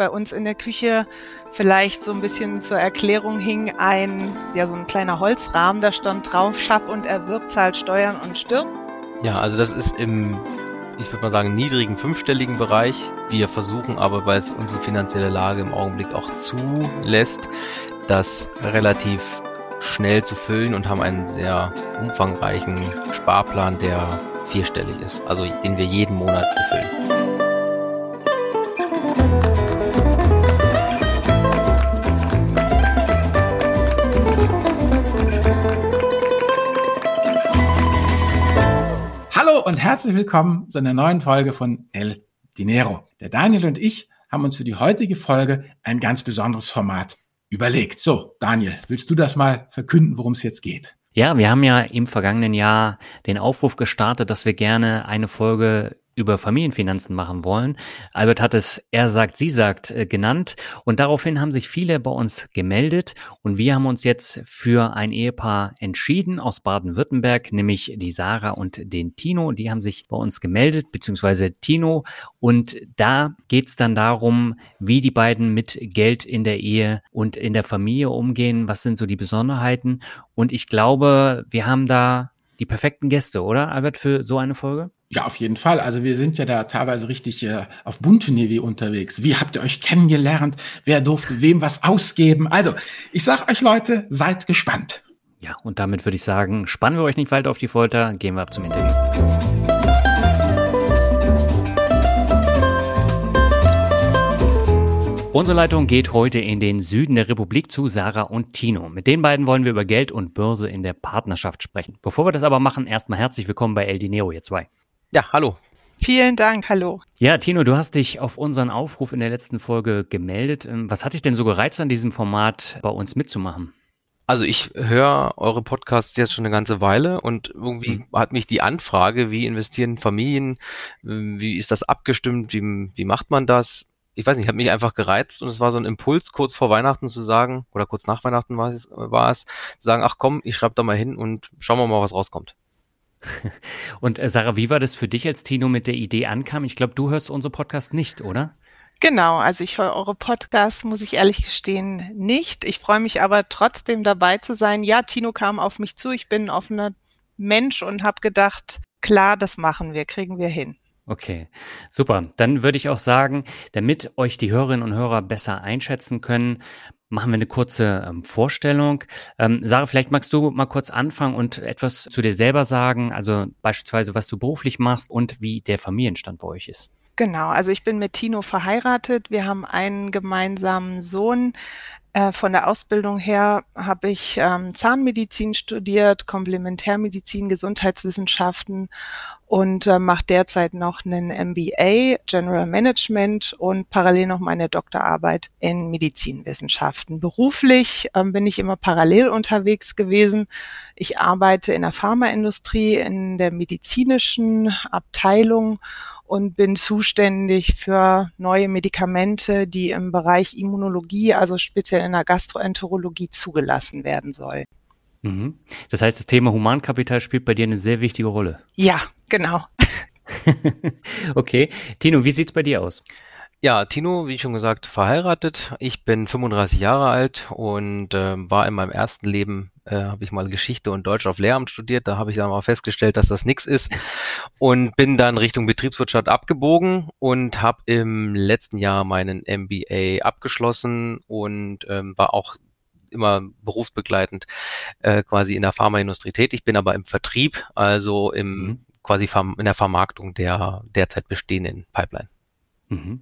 bei uns in der Küche vielleicht so ein bisschen zur Erklärung hing ein, ja, so ein kleiner Holzrahmen, da stand drauf, schaff und erwirb, zahlt Steuern und stirb. Ja, also das ist im, ich würde mal sagen, niedrigen fünfstelligen Bereich. Wir versuchen aber, weil es unsere finanzielle Lage im Augenblick auch zulässt, das relativ schnell zu füllen und haben einen sehr umfangreichen Sparplan, der vierstellig ist, also den wir jeden Monat befüllen. Herzlich willkommen zu einer neuen Folge von El Dinero. Der Daniel und ich haben uns für die heutige Folge ein ganz besonderes Format überlegt. So, Daniel, willst du das mal verkünden, worum es jetzt geht? Ja, wir haben ja im vergangenen Jahr den Aufruf gestartet, dass wir gerne eine Folge über Familienfinanzen machen wollen. Albert hat es Er sagt, sie sagt äh, genannt und daraufhin haben sich viele bei uns gemeldet und wir haben uns jetzt für ein Ehepaar entschieden aus Baden-Württemberg, nämlich die Sarah und den Tino. Die haben sich bei uns gemeldet, beziehungsweise Tino und da geht's dann darum, wie die beiden mit Geld in der Ehe und in der Familie umgehen, was sind so die Besonderheiten und ich glaube, wir haben da die perfekten Gäste, oder Albert, für so eine Folge? Ja, auf jeden Fall. Also wir sind ja da teilweise richtig äh, auf bunte Niveau unterwegs. Wie habt ihr euch kennengelernt? Wer durfte wem was ausgeben? Also, ich sag euch Leute, seid gespannt. Ja, und damit würde ich sagen, spannen wir euch nicht weiter auf die Folter, gehen wir ab zum Interview. Unsere Leitung geht heute in den Süden der Republik zu Sarah und Tino. Mit den beiden wollen wir über Geld und Börse in der Partnerschaft sprechen. Bevor wir das aber machen, erstmal herzlich willkommen bei El Dinero, ihr zwei. Ja, hallo. Vielen Dank, hallo. Ja, Tino, du hast dich auf unseren Aufruf in der letzten Folge gemeldet. Ähm, was hat dich denn so gereizt, an diesem Format bei uns mitzumachen? Also ich höre eure Podcasts jetzt schon eine ganze Weile und irgendwie mhm. hat mich die Anfrage, wie investieren Familien, wie ist das abgestimmt, wie, wie macht man das? Ich weiß nicht, hat mich einfach gereizt und es war so ein Impuls, kurz vor Weihnachten zu sagen, oder kurz nach Weihnachten war es, war es zu sagen, ach komm, ich schreibe da mal hin und schauen wir mal, was rauskommt. Und äh, Sarah, wie war das für dich, als Tino mit der Idee ankam? Ich glaube, du hörst unsere Podcast nicht, oder? Genau, also ich höre eure Podcasts, muss ich ehrlich gestehen, nicht. Ich freue mich aber trotzdem dabei zu sein. Ja, Tino kam auf mich zu, ich bin ein offener Mensch und habe gedacht, klar, das machen wir, kriegen wir hin. Okay, super. Dann würde ich auch sagen, damit euch die Hörerinnen und Hörer besser einschätzen können, machen wir eine kurze ähm, Vorstellung. Ähm, Sarah, vielleicht magst du mal kurz anfangen und etwas zu dir selber sagen, also beispielsweise, was du beruflich machst und wie der Familienstand bei euch ist. Genau, also ich bin mit Tino verheiratet. Wir haben einen gemeinsamen Sohn. Äh, von der Ausbildung her habe ich ähm, Zahnmedizin studiert, Komplementärmedizin, Gesundheitswissenschaften und äh, mache derzeit noch einen MBA, General Management und parallel noch meine Doktorarbeit in Medizinwissenschaften. Beruflich ähm, bin ich immer parallel unterwegs gewesen. Ich arbeite in der Pharmaindustrie, in der medizinischen Abteilung und bin zuständig für neue Medikamente, die im Bereich Immunologie, also speziell in der Gastroenterologie zugelassen werden sollen. Mhm. Das heißt, das Thema Humankapital spielt bei dir eine sehr wichtige Rolle. Ja, genau. okay. Tino, wie sieht's bei dir aus? Ja, Tino, wie schon gesagt, verheiratet. Ich bin 35 Jahre alt und äh, war in meinem ersten Leben, äh, habe ich mal Geschichte und Deutsch auf Lehramt studiert. Da habe ich dann mal festgestellt, dass das nichts ist und bin dann Richtung Betriebswirtschaft abgebogen und habe im letzten Jahr meinen MBA abgeschlossen und ähm, war auch immer berufsbegleitend äh, quasi in der Pharmaindustrie tätig, bin aber im Vertrieb, also im mhm. quasi in der Vermarktung der derzeit bestehenden Pipeline. Mhm.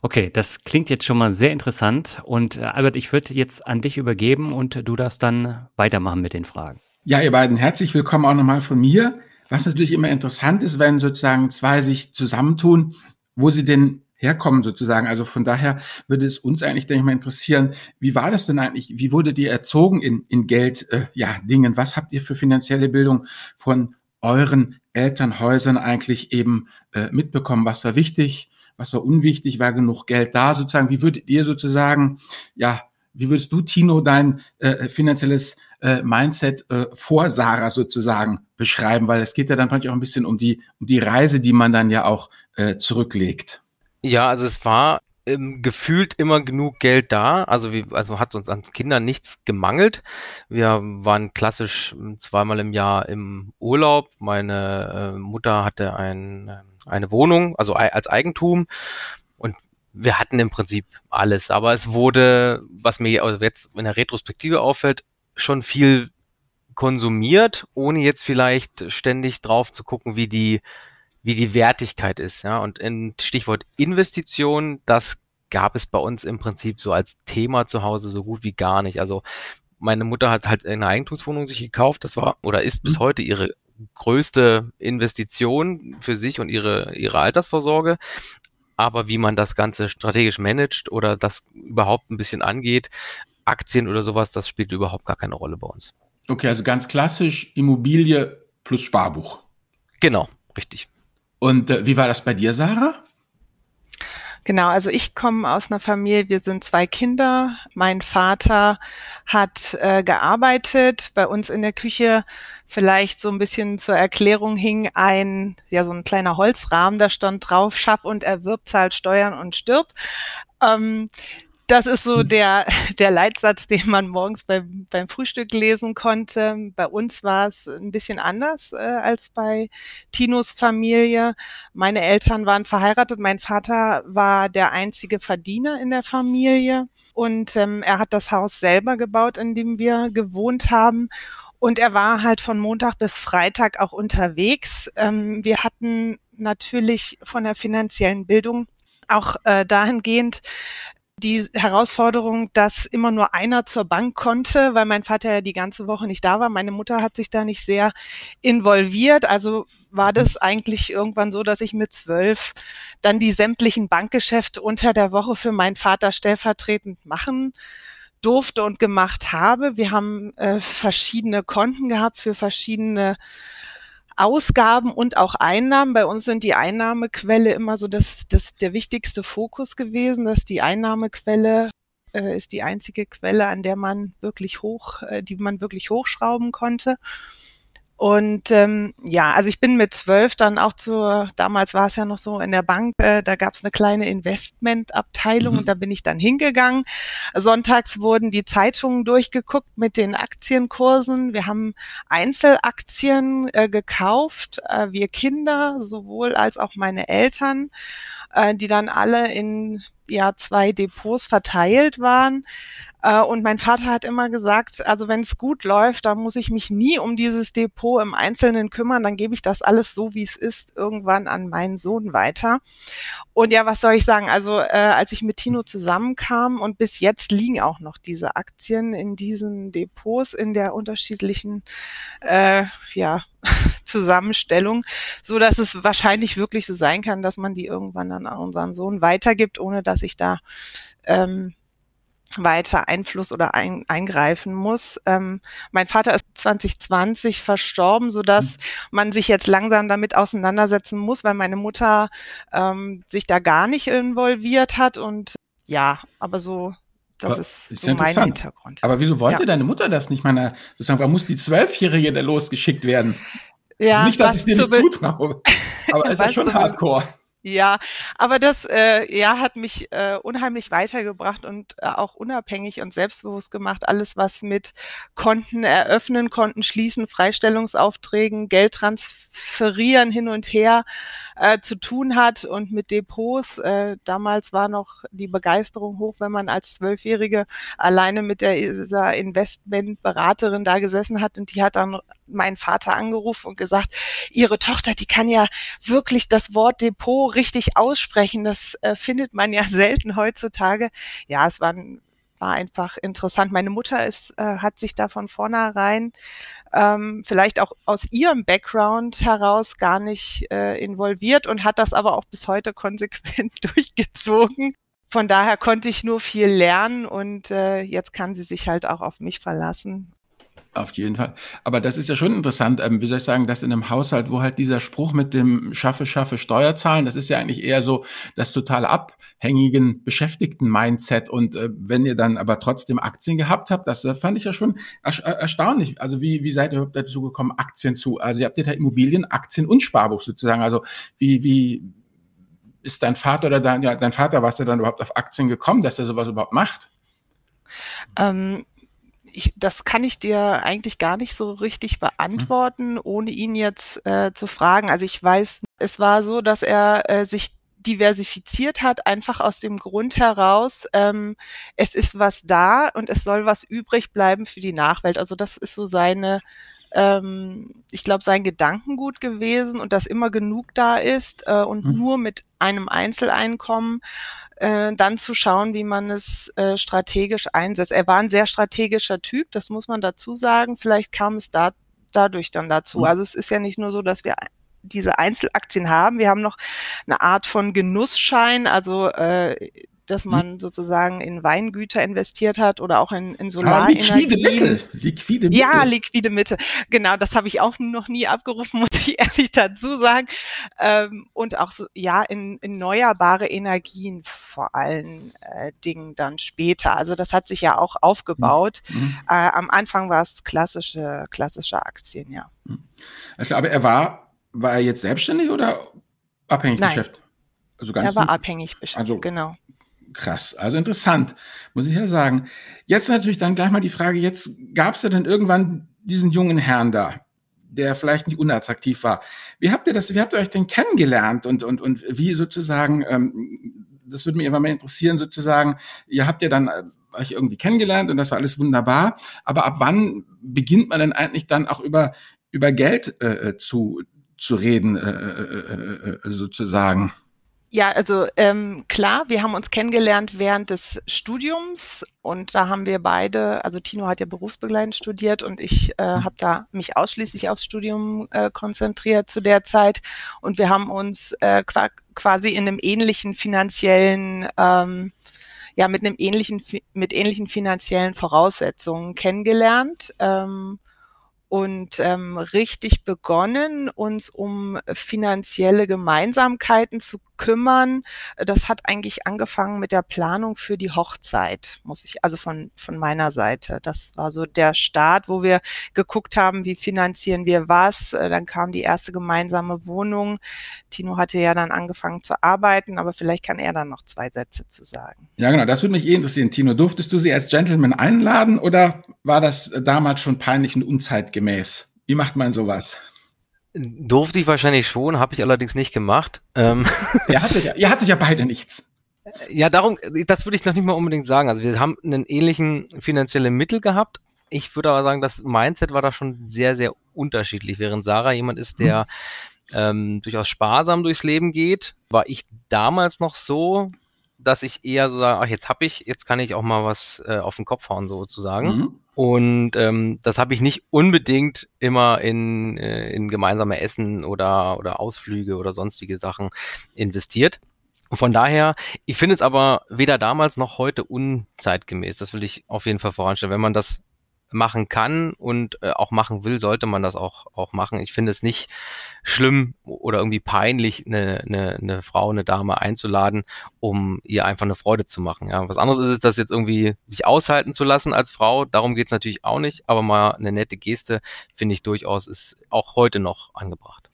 Okay, das klingt jetzt schon mal sehr interessant. Und äh, Albert, ich würde jetzt an dich übergeben und du darfst dann weitermachen mit den Fragen. Ja, ihr beiden, herzlich willkommen auch nochmal von mir. Was natürlich immer interessant ist, wenn sozusagen zwei sich zusammentun, wo sie denn herkommen sozusagen. Also von daher würde es uns eigentlich, denke ich mal, interessieren, wie war das denn eigentlich? Wie wurdet ihr erzogen in, in Geld, äh, ja, Dingen? Was habt ihr für finanzielle Bildung von euren Elternhäusern eigentlich eben äh, mitbekommen? Was war wichtig? Was war unwichtig, war genug Geld da sozusagen. Wie würdet ihr sozusagen, ja, wie würdest du, Tino, dein äh, finanzielles äh, Mindset äh, vor Sarah sozusagen beschreiben? Weil es geht ja dann manchmal auch ein bisschen um die, um die Reise, die man dann ja auch äh, zurücklegt. Ja, also es war ähm, gefühlt immer genug Geld da. Also, wie, also hat uns an Kindern nichts gemangelt. Wir waren klassisch ähm, zweimal im Jahr im Urlaub. Meine äh, Mutter hatte ein, äh, eine Wohnung, also als Eigentum. Und wir hatten im Prinzip alles. Aber es wurde, was mir also jetzt in der Retrospektive auffällt, schon viel konsumiert, ohne jetzt vielleicht ständig drauf zu gucken, wie die wie die Wertigkeit ist. Ja? Und in Stichwort Investition, das gab es bei uns im Prinzip so als Thema zu Hause so gut wie gar nicht. Also meine Mutter hat halt eine Eigentumswohnung sich gekauft. Das war oder ist bis mhm. heute ihre größte Investition für sich und ihre, ihre Altersvorsorge. Aber wie man das Ganze strategisch managt oder das überhaupt ein bisschen angeht, Aktien oder sowas, das spielt überhaupt gar keine Rolle bei uns. Okay, also ganz klassisch Immobilie plus Sparbuch. Genau, richtig. Und äh, wie war das bei dir, Sarah? Genau, also ich komme aus einer Familie, wir sind zwei Kinder. Mein Vater hat äh, gearbeitet. Bei uns in der Küche vielleicht so ein bisschen zur Erklärung hing ein, ja, so ein kleiner Holzrahmen, da stand drauf, schaff und erwirb, zahlt Steuern und stirb. Ähm, das ist so hm. der, der Leitsatz, den man morgens beim, beim Frühstück lesen konnte. Bei uns war es ein bisschen anders äh, als bei Tinos Familie. Meine Eltern waren verheiratet. Mein Vater war der einzige Verdiener in der Familie. Und ähm, er hat das Haus selber gebaut, in dem wir gewohnt haben. Und er war halt von Montag bis Freitag auch unterwegs. Ähm, wir hatten natürlich von der finanziellen Bildung auch äh, dahingehend die Herausforderung, dass immer nur einer zur Bank konnte, weil mein Vater ja die ganze Woche nicht da war. Meine Mutter hat sich da nicht sehr involviert. Also war das eigentlich irgendwann so, dass ich mit zwölf dann die sämtlichen Bankgeschäfte unter der Woche für meinen Vater stellvertretend machen durfte und gemacht habe. Wir haben äh, verschiedene Konten gehabt für verschiedene Ausgaben und auch Einnahmen. Bei uns sind die Einnahmequelle immer so das, das der wichtigste Fokus gewesen, dass die Einnahmequelle äh, ist die einzige Quelle, an der man wirklich hoch, äh, die man wirklich hochschrauben konnte. Und ähm, ja, also ich bin mit zwölf dann auch zur, damals war es ja noch so in der Bank, äh, da gab es eine kleine Investmentabteilung mhm. und da bin ich dann hingegangen. Sonntags wurden die Zeitungen durchgeguckt mit den Aktienkursen. Wir haben Einzelaktien äh, gekauft, äh, wir Kinder, sowohl als auch meine Eltern, äh, die dann alle in ja zwei Depots verteilt waren. Äh, und mein Vater hat immer gesagt, also wenn es gut läuft, dann muss ich mich nie um dieses Depot im Einzelnen kümmern, dann gebe ich das alles so, wie es ist, irgendwann an meinen Sohn weiter. Und ja, was soll ich sagen? Also äh, als ich mit Tino zusammenkam und bis jetzt liegen auch noch diese Aktien in diesen Depots in der unterschiedlichen äh, ja, Zusammenstellung, so dass es wahrscheinlich wirklich so sein kann, dass man die irgendwann dann an unseren Sohn weitergibt, ohne dass ich da ähm, weiter Einfluss oder ein, eingreifen muss. Ähm, mein Vater ist 2020 verstorben, so dass mhm. man sich jetzt langsam damit auseinandersetzen muss, weil meine Mutter ähm, sich da gar nicht involviert hat und ja, aber so das aber ist, ist so mein Hintergrund. Aber wieso wollte ja. deine Mutter das nicht? Meine, sozusagen, warum muss die Zwölfjährige da losgeschickt werden? Ja, nicht, dass ich dir nicht zutraue, aber ist ja schon hardcore. Ja, aber das äh, ja, hat mich äh, unheimlich weitergebracht und äh, auch unabhängig und selbstbewusst gemacht. Alles, was mit Konten eröffnen, Konten schließen, Freistellungsaufträgen, Geld transferieren hin und her äh, zu tun hat und mit Depots. Äh, damals war noch die Begeisterung hoch, wenn man als Zwölfjährige alleine mit der, Investmentberaterin da gesessen hat und die hat dann meinen Vater angerufen und gesagt, ihre Tochter, die kann ja wirklich das Wort Depot richtig aussprechen. Das äh, findet man ja selten heutzutage. Ja, es war, war einfach interessant. Meine Mutter ist, äh, hat sich da von vornherein ähm, vielleicht auch aus ihrem Background heraus gar nicht äh, involviert und hat das aber auch bis heute konsequent durchgezogen. Von daher konnte ich nur viel lernen und äh, jetzt kann sie sich halt auch auf mich verlassen. Auf jeden Fall. Aber das ist ja schon interessant, ähm, wie soll ich sagen, dass in einem Haushalt, wo halt dieser Spruch mit dem Schaffe, Schaffe, Steuer zahlen, das ist ja eigentlich eher so das total abhängigen Beschäftigten-Mindset. Und äh, wenn ihr dann aber trotzdem Aktien gehabt habt, das äh, fand ich ja schon er äh, erstaunlich. Also wie, wie seid ihr dazu gekommen, Aktien zu? Also ihr habt ja da Immobilien, Aktien und Sparbuch sozusagen. Also wie, wie, ist dein Vater oder dein, ja, dein Vater, was er dann überhaupt auf Aktien gekommen, dass er sowas überhaupt macht? Ähm, ich, das kann ich dir eigentlich gar nicht so richtig beantworten, mhm. ohne ihn jetzt äh, zu fragen. Also ich weiß, es war so, dass er äh, sich diversifiziert hat, einfach aus dem Grund heraus, ähm, es ist was da und es soll was übrig bleiben für die Nachwelt. Also das ist so seine, ähm, ich glaube, sein Gedankengut gewesen und dass immer genug da ist äh, und mhm. nur mit einem Einzeleinkommen äh, dann zu schauen, wie man es äh, strategisch einsetzt. Er war ein sehr strategischer Typ, das muss man dazu sagen. Vielleicht kam es da dadurch dann dazu. Mhm. Also es ist ja nicht nur so, dass wir diese Einzelaktien haben. Wir haben noch eine Art von Genussschein, also äh, dass hm. man sozusagen in Weingüter investiert hat oder auch in, in Solarenergie. Ah, liquide Mitte. Liquide Mitte. Ja, liquide Mitte. Genau, das habe ich auch noch nie abgerufen, muss ich ehrlich dazu sagen. Ähm, und auch so, ja, in, in erneuerbare Energien vor allen äh, Dingen dann später. Also das hat sich ja auch aufgebaut. Mhm. Äh, am Anfang war es klassische, klassische Aktien, ja. Hm. Also, aber er war, war er jetzt selbstständig oder abhängig Nein. Geschäft? Also ganz er war abhängig beschäftigt, also, genau krass. Also interessant, muss ich ja sagen. Jetzt natürlich dann gleich mal die Frage, jetzt gab es ja dann irgendwann diesen jungen Herrn da, der vielleicht nicht unattraktiv war. Wie habt ihr das, wie habt ihr euch denn kennengelernt und, und, und wie sozusagen, ähm, das würde mich immer mal interessieren, sozusagen, ihr habt ja dann äh, euch irgendwie kennengelernt und das war alles wunderbar, aber ab wann beginnt man denn eigentlich dann auch über, über Geld äh, äh zu, zu reden, äh, äh, äh, sozusagen? Ja, also ähm, klar, wir haben uns kennengelernt während des Studiums und da haben wir beide, also Tino hat ja berufsbegleitend studiert und ich äh, mhm. habe da mich ausschließlich aufs Studium äh, konzentriert zu der Zeit und wir haben uns äh, quasi in einem ähnlichen finanziellen ähm, ja mit einem ähnlichen mit ähnlichen finanziellen Voraussetzungen kennengelernt. Ähm, und ähm, richtig begonnen, uns um finanzielle Gemeinsamkeiten zu kümmern. Das hat eigentlich angefangen mit der Planung für die Hochzeit, muss ich, also von, von meiner Seite. Das war so der Start, wo wir geguckt haben, wie finanzieren wir was. Äh, dann kam die erste gemeinsame Wohnung. Tino hatte ja dann angefangen zu arbeiten, aber vielleicht kann er dann noch zwei Sätze zu sagen. Ja, genau, das würde mich eh interessieren. Tino, durftest du sie als Gentleman einladen oder war das damals schon peinlich und unzeitgemäß? Wie macht man sowas? Durfte ich wahrscheinlich schon, habe ich allerdings nicht gemacht. Ähm. Ihr, hattet ja, ihr hattet ja beide nichts. Ja, darum, das würde ich noch nicht mal unbedingt sagen. Also wir haben einen ähnlichen finanziellen Mittel gehabt. Ich würde aber sagen, das Mindset war da schon sehr, sehr unterschiedlich. Während Sarah jemand ist, der ähm, durchaus sparsam durchs Leben geht, war ich damals noch so, dass ich eher so sage, ach, jetzt hab ich, jetzt kann ich auch mal was äh, auf den Kopf hauen, sozusagen. Mhm. Und ähm, das habe ich nicht unbedingt immer in, äh, in gemeinsame Essen oder, oder Ausflüge oder sonstige Sachen investiert. Von daher, ich finde es aber weder damals noch heute unzeitgemäß. Das will ich auf jeden Fall voranstellen. Wenn man das machen kann und äh, auch machen will, sollte man das auch, auch machen. Ich finde es nicht schlimm oder irgendwie peinlich, eine, eine, eine Frau, eine Dame einzuladen, um ihr einfach eine Freude zu machen. Ja. Was anderes ist es, das jetzt irgendwie sich aushalten zu lassen als Frau. Darum geht es natürlich auch nicht, aber mal eine nette Geste, finde ich durchaus, ist auch heute noch angebracht.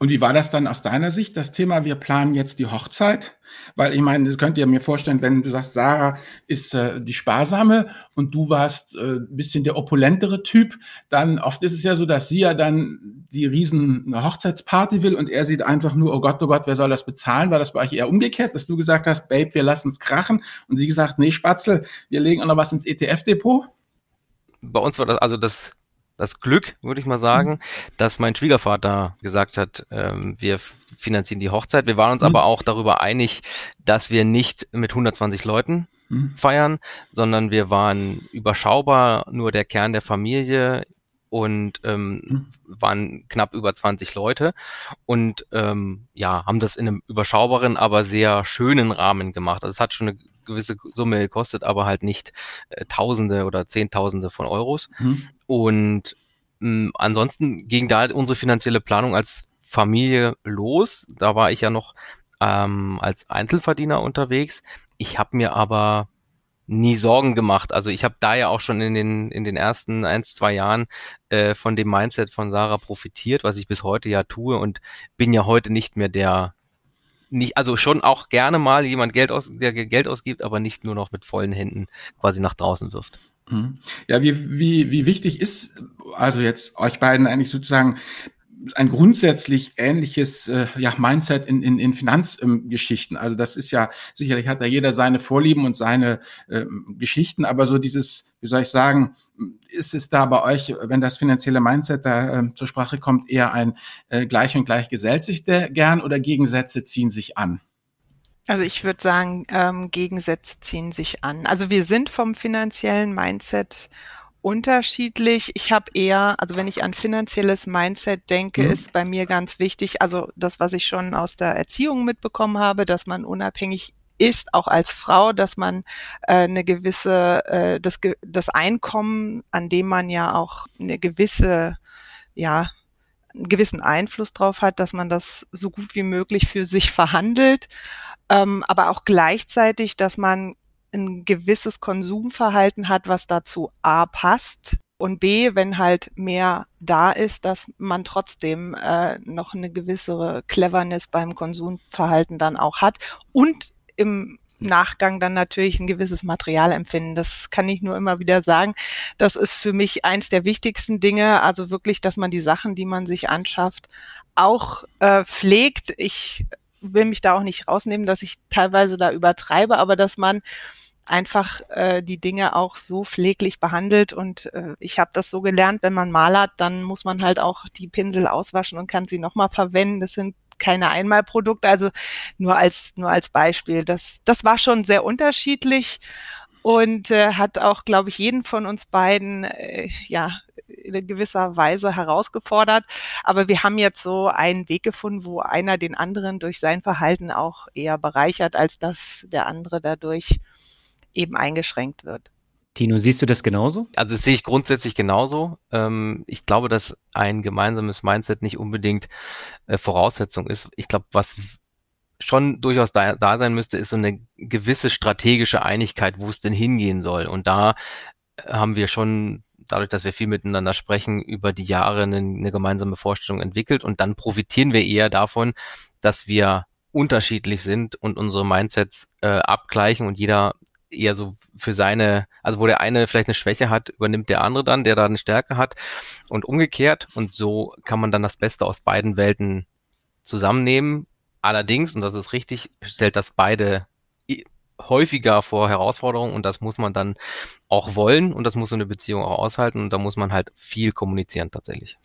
Und wie war das dann aus deiner Sicht, das Thema, wir planen jetzt die Hochzeit? Weil ich meine, das könnt ihr mir vorstellen, wenn du sagst, Sarah ist äh, die sparsame und du warst äh, bisschen der opulentere Typ, dann oft ist es ja so, dass sie ja dann die riesen Hochzeitsparty will und er sieht einfach nur, oh Gott, oh Gott, wer soll das bezahlen? War das bei euch eher umgekehrt, dass du gesagt hast, Babe, wir lassen es krachen und sie gesagt, nee, Spatzel, wir legen auch noch was ins ETF-Depot? Bei uns war das, also das das Glück, würde ich mal sagen, mhm. dass mein Schwiegervater gesagt hat, ähm, wir finanzieren die Hochzeit. Wir waren uns mhm. aber auch darüber einig, dass wir nicht mit 120 Leuten mhm. feiern, sondern wir waren überschaubar, nur der Kern der Familie und ähm, mhm. waren knapp über 20 Leute und ähm, ja, haben das in einem überschaubaren, aber sehr schönen Rahmen gemacht. Also es hat schon eine gewisse Summe gekostet, aber halt nicht äh, Tausende oder Zehntausende von Euros. Mhm. Und mh, hm, ansonsten ging da unsere finanzielle Planung als Familie los. Da war ich ja noch ähm, als Einzelverdiener unterwegs. Ich habe mir aber nie Sorgen gemacht. Also ich habe da ja auch schon in den, in den ersten ein, zwei Jahren äh, von dem Mindset von Sarah profitiert, was ich bis heute ja tue und bin ja heute nicht mehr der nicht, also schon auch gerne mal jemand Geld aus, der Geld ausgibt, aber nicht nur noch mit vollen Händen quasi nach draußen wirft. Mhm. Ja, wie, wie, wie wichtig ist also jetzt euch beiden eigentlich sozusagen ein grundsätzlich ähnliches äh, ja, Mindset in, in, in Finanzgeschichten. Ähm, also das ist ja, sicherlich hat da jeder seine Vorlieben und seine ähm, Geschichten, aber so dieses, wie soll ich sagen, ist es da bei euch, wenn das finanzielle Mindset da äh, zur Sprache kommt, eher ein äh, gleich und gleich gesellt sich der gern oder Gegensätze ziehen sich an? Also ich würde sagen, ähm, Gegensätze ziehen sich an. Also wir sind vom finanziellen Mindset unterschiedlich. Ich habe eher, also wenn ich an finanzielles Mindset denke, mhm. ist bei mir ganz wichtig, also das, was ich schon aus der Erziehung mitbekommen habe, dass man unabhängig ist, auch als Frau, dass man äh, eine gewisse, äh, das, das Einkommen, an dem man ja auch eine gewisse, ja, einen gewissen Einfluss drauf hat, dass man das so gut wie möglich für sich verhandelt ähm, aber auch gleichzeitig, dass man ein gewisses Konsumverhalten hat, was dazu A passt und B, wenn halt mehr da ist, dass man trotzdem äh, noch eine gewissere Cleverness beim Konsumverhalten dann auch hat und im Nachgang dann natürlich ein gewisses Material empfinden. Das kann ich nur immer wieder sagen. Das ist für mich eins der wichtigsten Dinge. Also wirklich, dass man die Sachen, die man sich anschafft, auch äh, pflegt. Ich will mich da auch nicht rausnehmen, dass ich teilweise da übertreibe, aber dass man einfach äh, die Dinge auch so pfleglich behandelt. Und äh, ich habe das so gelernt, wenn man malert, dann muss man halt auch die Pinsel auswaschen und kann sie nochmal verwenden. Das sind keine Einmalprodukte, also nur als nur als Beispiel. Das das war schon sehr unterschiedlich und äh, hat auch, glaube ich, jeden von uns beiden äh, ja in gewisser Weise herausgefordert. Aber wir haben jetzt so einen Weg gefunden, wo einer den anderen durch sein Verhalten auch eher bereichert, als dass der andere dadurch eben eingeschränkt wird. Tino, siehst du das genauso? Also das sehe ich grundsätzlich genauso. Ähm, ich glaube, dass ein gemeinsames Mindset nicht unbedingt äh, Voraussetzung ist. Ich glaube, was schon durchaus da, da sein müsste, ist so eine gewisse strategische Einigkeit, wo es denn hingehen soll. Und da haben wir schon dadurch, dass wir viel miteinander sprechen, über die Jahre eine, eine gemeinsame Vorstellung entwickelt und dann profitieren wir eher davon, dass wir unterschiedlich sind und unsere Mindsets äh, abgleichen und jeder eher so für seine, also wo der eine vielleicht eine Schwäche hat, übernimmt der andere dann, der da eine Stärke hat und umgekehrt und so kann man dann das Beste aus beiden Welten zusammennehmen. Allerdings, und das ist richtig, stellt das beide häufiger vor Herausforderungen und das muss man dann auch wollen und das muss so eine Beziehung auch aushalten und da muss man halt viel kommunizieren tatsächlich.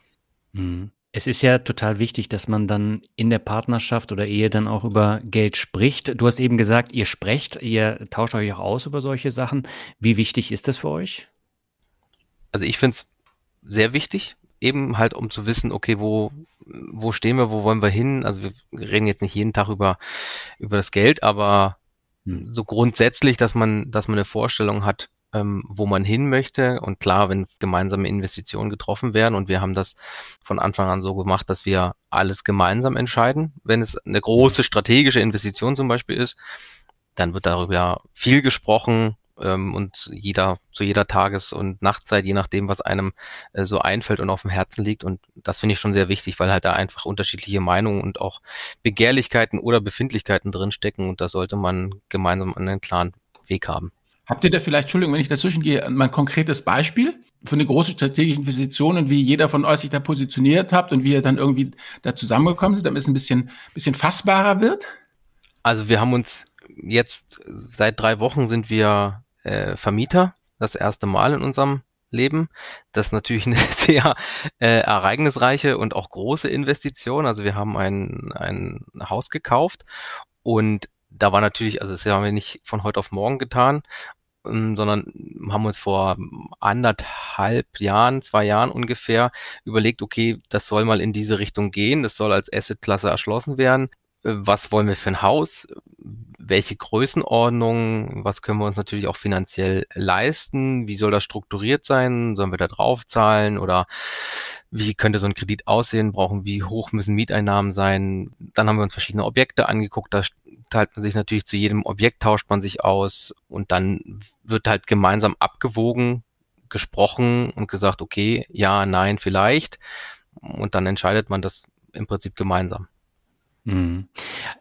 Mhm. Es ist ja total wichtig, dass man dann in der Partnerschaft oder Ehe dann auch über Geld spricht. Du hast eben gesagt, ihr sprecht, ihr tauscht euch auch aus über solche Sachen. Wie wichtig ist das für euch? Also ich finde es sehr wichtig, eben halt um zu wissen, okay, wo, wo stehen wir, wo wollen wir hin? Also wir reden jetzt nicht jeden Tag über, über das Geld, aber hm. so grundsätzlich, dass man, dass man eine Vorstellung hat, ähm, wo man hin möchte. Und klar, wenn gemeinsame Investitionen getroffen werden und wir haben das von Anfang an so gemacht, dass wir alles gemeinsam entscheiden. Wenn es eine große strategische Investition zum Beispiel ist, dann wird darüber viel gesprochen, ähm, und jeder zu jeder Tages- und Nachtzeit, je nachdem, was einem äh, so einfällt und auf dem Herzen liegt. Und das finde ich schon sehr wichtig, weil halt da einfach unterschiedliche Meinungen und auch Begehrlichkeiten oder Befindlichkeiten drinstecken und da sollte man gemeinsam einen klaren Weg haben. Habt ihr da vielleicht, Entschuldigung, wenn ich dazwischen gehe, mal ein konkretes Beispiel für eine große strategische Investition und wie jeder von euch sich da positioniert habt und wie ihr dann irgendwie da zusammengekommen seid, damit es ein bisschen, bisschen fassbarer wird? Also wir haben uns jetzt seit drei Wochen sind wir äh, Vermieter, das erste Mal in unserem Leben. Das ist natürlich eine sehr äh, ereignisreiche und auch große Investition. Also wir haben ein, ein Haus gekauft und da war natürlich, also das haben wir nicht von heute auf morgen getan, sondern haben uns vor anderthalb Jahren, zwei Jahren ungefähr überlegt, okay, das soll mal in diese Richtung gehen, das soll als Assetklasse erschlossen werden. Was wollen wir für ein Haus? welche Größenordnung, was können wir uns natürlich auch finanziell leisten, wie soll das strukturiert sein, sollen wir da drauf zahlen? Oder wie könnte so ein Kredit aussehen, brauchen, wie hoch müssen Mieteinnahmen sein. Dann haben wir uns verschiedene Objekte angeguckt, da teilt man sich natürlich zu jedem Objekt, tauscht man sich aus. Und dann wird halt gemeinsam abgewogen, gesprochen und gesagt, okay, ja, nein, vielleicht. Und dann entscheidet man das im Prinzip gemeinsam. Mhm.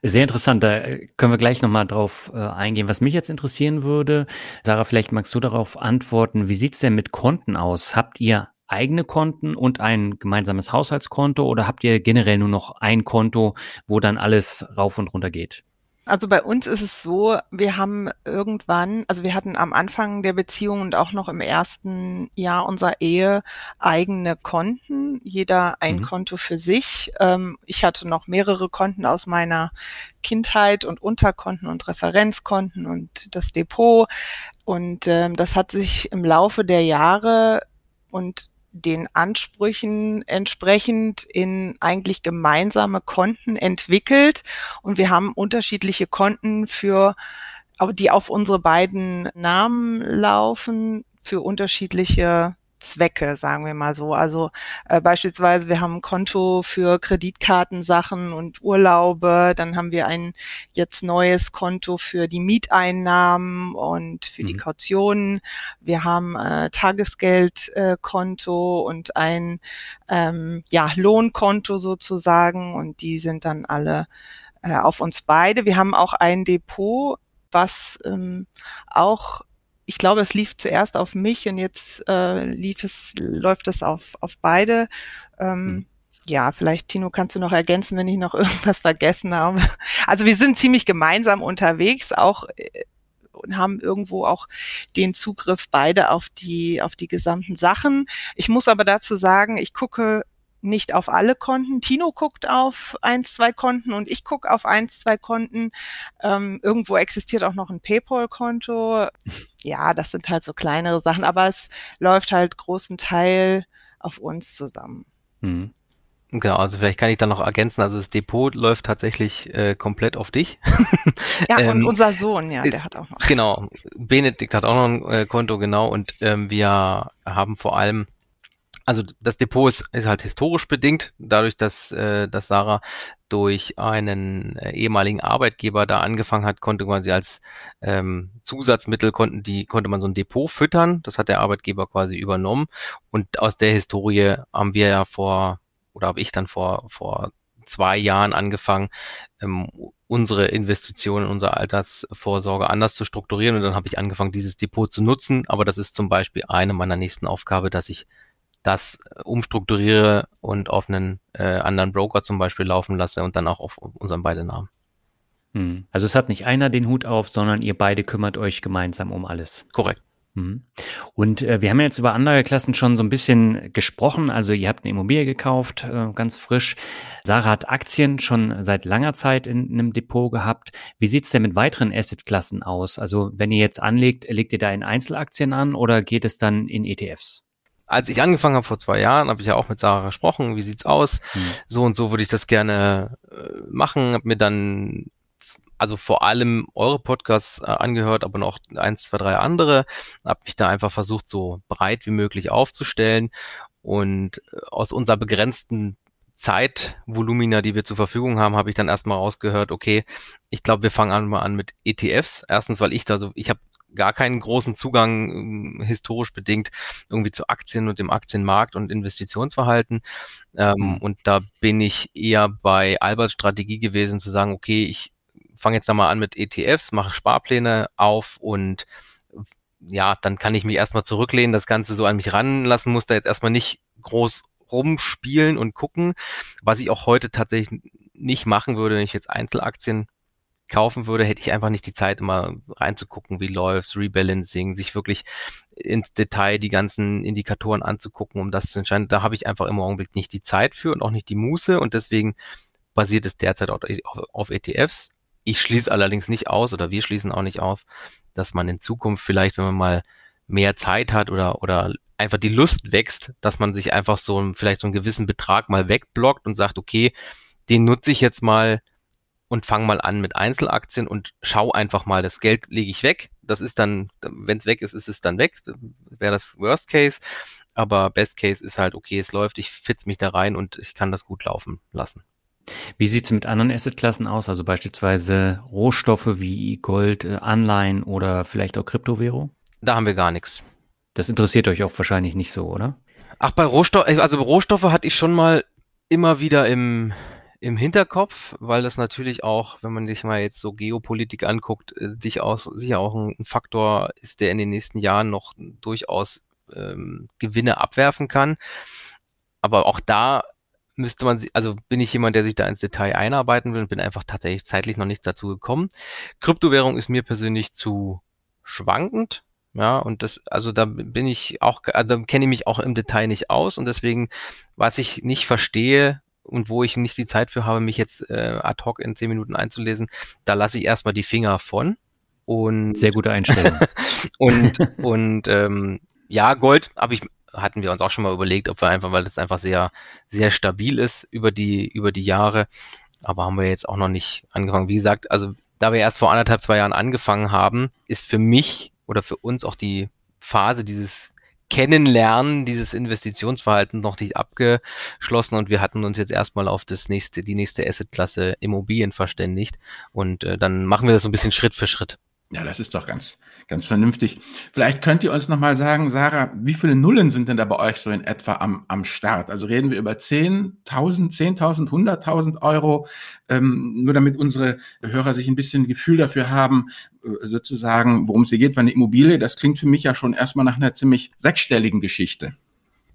Sehr interessant. Da können wir gleich nochmal drauf äh, eingehen. Was mich jetzt interessieren würde, Sarah, vielleicht magst du darauf antworten. Wie sieht's denn mit Konten aus? Habt ihr eigene Konten und ein gemeinsames Haushaltskonto oder habt ihr generell nur noch ein Konto, wo dann alles rauf und runter geht? Also bei uns ist es so, wir haben irgendwann, also wir hatten am Anfang der Beziehung und auch noch im ersten Jahr unserer Ehe eigene Konten, jeder ein mhm. Konto für sich. Ähm, ich hatte noch mehrere Konten aus meiner Kindheit und Unterkonten und Referenzkonten und das Depot. Und ähm, das hat sich im Laufe der Jahre und den Ansprüchen entsprechend in eigentlich gemeinsame Konten entwickelt. Und wir haben unterschiedliche Konten für, die auf unsere beiden Namen laufen, für unterschiedliche Zwecke, sagen wir mal so. Also äh, beispielsweise, wir haben ein Konto für Kreditkartensachen und Urlaube, dann haben wir ein jetzt neues Konto für die Mieteinnahmen und für mhm. die Kautionen. Wir haben äh, Tagesgeldkonto äh, und ein ähm, ja, Lohnkonto sozusagen und die sind dann alle äh, auf uns beide. Wir haben auch ein Depot, was ähm, auch ich glaube, es lief zuerst auf mich und jetzt äh, lief es, läuft es auf, auf beide. Ähm, mhm. Ja, vielleicht, Tino, kannst du noch ergänzen, wenn ich noch irgendwas vergessen habe. Also wir sind ziemlich gemeinsam unterwegs, auch äh, und haben irgendwo auch den Zugriff beide auf die, auf die gesamten Sachen. Ich muss aber dazu sagen, ich gucke nicht auf alle Konten. Tino guckt auf eins, zwei Konten und ich gucke auf eins, zwei Konten. Ähm, irgendwo existiert auch noch ein PayPal-Konto. Ja, das sind halt so kleinere Sachen, aber es läuft halt großen Teil auf uns zusammen. Mhm. Genau, also vielleicht kann ich da noch ergänzen, also das Depot läuft tatsächlich äh, komplett auf dich. Ja, ähm, und unser Sohn, ja, der hat auch noch. Genau, Benedikt hat auch noch ein äh, Konto, genau, und ähm, wir haben vor allem also das Depot ist, ist halt historisch bedingt, dadurch, dass, äh, dass Sarah durch einen äh, ehemaligen Arbeitgeber da angefangen hat, konnte man sie als ähm, Zusatzmittel konnten die konnte man so ein Depot füttern. Das hat der Arbeitgeber quasi übernommen und aus der Historie haben wir ja vor oder habe ich dann vor vor zwei Jahren angefangen, ähm, unsere Investitionen, unsere Altersvorsorge anders zu strukturieren und dann habe ich angefangen, dieses Depot zu nutzen. Aber das ist zum Beispiel eine meiner nächsten Aufgabe, dass ich das äh, umstrukturiere und auf einen äh, anderen Broker zum Beispiel laufen lasse und dann auch auf unseren beiden Namen. Hm. Also es hat nicht einer den Hut auf, sondern ihr beide kümmert euch gemeinsam um alles. Korrekt. Hm. Und äh, wir haben jetzt über andere Klassen schon so ein bisschen gesprochen. Also ihr habt eine Immobilie gekauft, äh, ganz frisch. Sarah hat Aktien schon seit langer Zeit in, in einem Depot gehabt. Wie sieht's denn mit weiteren Assetklassen aus? Also wenn ihr jetzt anlegt, legt ihr da in Einzelaktien an oder geht es dann in ETFs? Als ich angefangen habe vor zwei Jahren, habe ich ja auch mit Sarah gesprochen, wie sieht's aus? Hm. So und so würde ich das gerne äh, machen, habe mir dann also vor allem eure Podcasts äh, angehört, aber noch eins, zwei, drei andere, habe mich da einfach versucht, so breit wie möglich aufzustellen und äh, aus unserer begrenzten Zeitvolumina, die wir zur Verfügung haben, habe ich dann erstmal rausgehört, okay, ich glaube, wir fangen an mal an mit ETFs. Erstens, weil ich da so, ich habe gar keinen großen Zugang ähm, historisch bedingt irgendwie zu Aktien und dem Aktienmarkt und Investitionsverhalten. Ähm, mhm. Und da bin ich eher bei Alberts Strategie gewesen zu sagen, okay, ich fange jetzt da mal an mit ETFs, mache Sparpläne auf und ja, dann kann ich mich erstmal zurücklehnen, das Ganze so an mich ranlassen, muss da jetzt erstmal nicht groß rumspielen und gucken, was ich auch heute tatsächlich nicht machen würde, wenn ich jetzt Einzelaktien kaufen würde, hätte ich einfach nicht die Zeit, immer reinzugucken, wie läuft's, Rebalancing, sich wirklich ins Detail die ganzen Indikatoren anzugucken, um das zu entscheiden. Da habe ich einfach im Augenblick nicht die Zeit für und auch nicht die Muße und deswegen basiert es derzeit auf, auf ETFs. Ich schließe allerdings nicht aus oder wir schließen auch nicht auf, dass man in Zukunft vielleicht, wenn man mal mehr Zeit hat oder, oder einfach die Lust wächst, dass man sich einfach so vielleicht so einen gewissen Betrag mal wegblockt und sagt, okay, den nutze ich jetzt mal und fang mal an mit Einzelaktien und schau einfach mal, das Geld lege ich weg. Das ist dann, wenn es weg ist, ist es dann weg. Wäre das Worst Case. Aber Best Case ist halt, okay, es läuft, ich fitz mich da rein und ich kann das gut laufen lassen. Wie sieht's mit anderen Assetklassen aus? Also beispielsweise Rohstoffe wie Gold, äh, Anleihen oder vielleicht auch Kryptowährung? Da haben wir gar nichts. Das interessiert euch auch wahrscheinlich nicht so, oder? Ach, bei Rohstoffen, also Rohstoffe hatte ich schon mal immer wieder im, im Hinterkopf, weil das natürlich auch, wenn man sich mal jetzt so Geopolitik anguckt, äh, sich auch, sicher auch ein Faktor ist, der in den nächsten Jahren noch durchaus ähm, Gewinne abwerfen kann. Aber auch da müsste man, also bin ich jemand, der sich da ins Detail einarbeiten will und bin einfach tatsächlich zeitlich noch nicht dazu gekommen. Kryptowährung ist mir persönlich zu schwankend. Ja, und das, also da bin ich auch, also kenne ich mich auch im Detail nicht aus und deswegen, was ich nicht verstehe und wo ich nicht die Zeit für habe, mich jetzt äh, ad hoc in zehn Minuten einzulesen, da lasse ich erstmal die Finger von. Und sehr gute Einstellung. und und ähm, ja, Gold habe ich hatten wir uns auch schon mal überlegt, ob wir einfach, weil das einfach sehr, sehr stabil ist über die, über die Jahre. Aber haben wir jetzt auch noch nicht angefangen. Wie gesagt, also da wir erst vor anderthalb, zwei Jahren angefangen haben, ist für mich oder für uns auch die Phase dieses Kennenlernen dieses Investitionsverhaltens noch nicht abgeschlossen und wir hatten uns jetzt erstmal auf das nächste, die nächste Assetklasse Immobilien verständigt und äh, dann machen wir das so ein bisschen Schritt für Schritt. Ja, das ist doch ganz, ganz vernünftig. Vielleicht könnt ihr uns nochmal sagen, Sarah, wie viele Nullen sind denn da bei euch so in etwa am, am Start? Also reden wir über 10.000, 10.000, 100.000 Euro, ähm, nur damit unsere Hörer sich ein bisschen Gefühl dafür haben, äh, sozusagen, worum es hier geht, weil eine Immobilie, das klingt für mich ja schon erstmal nach einer ziemlich sechsstelligen Geschichte.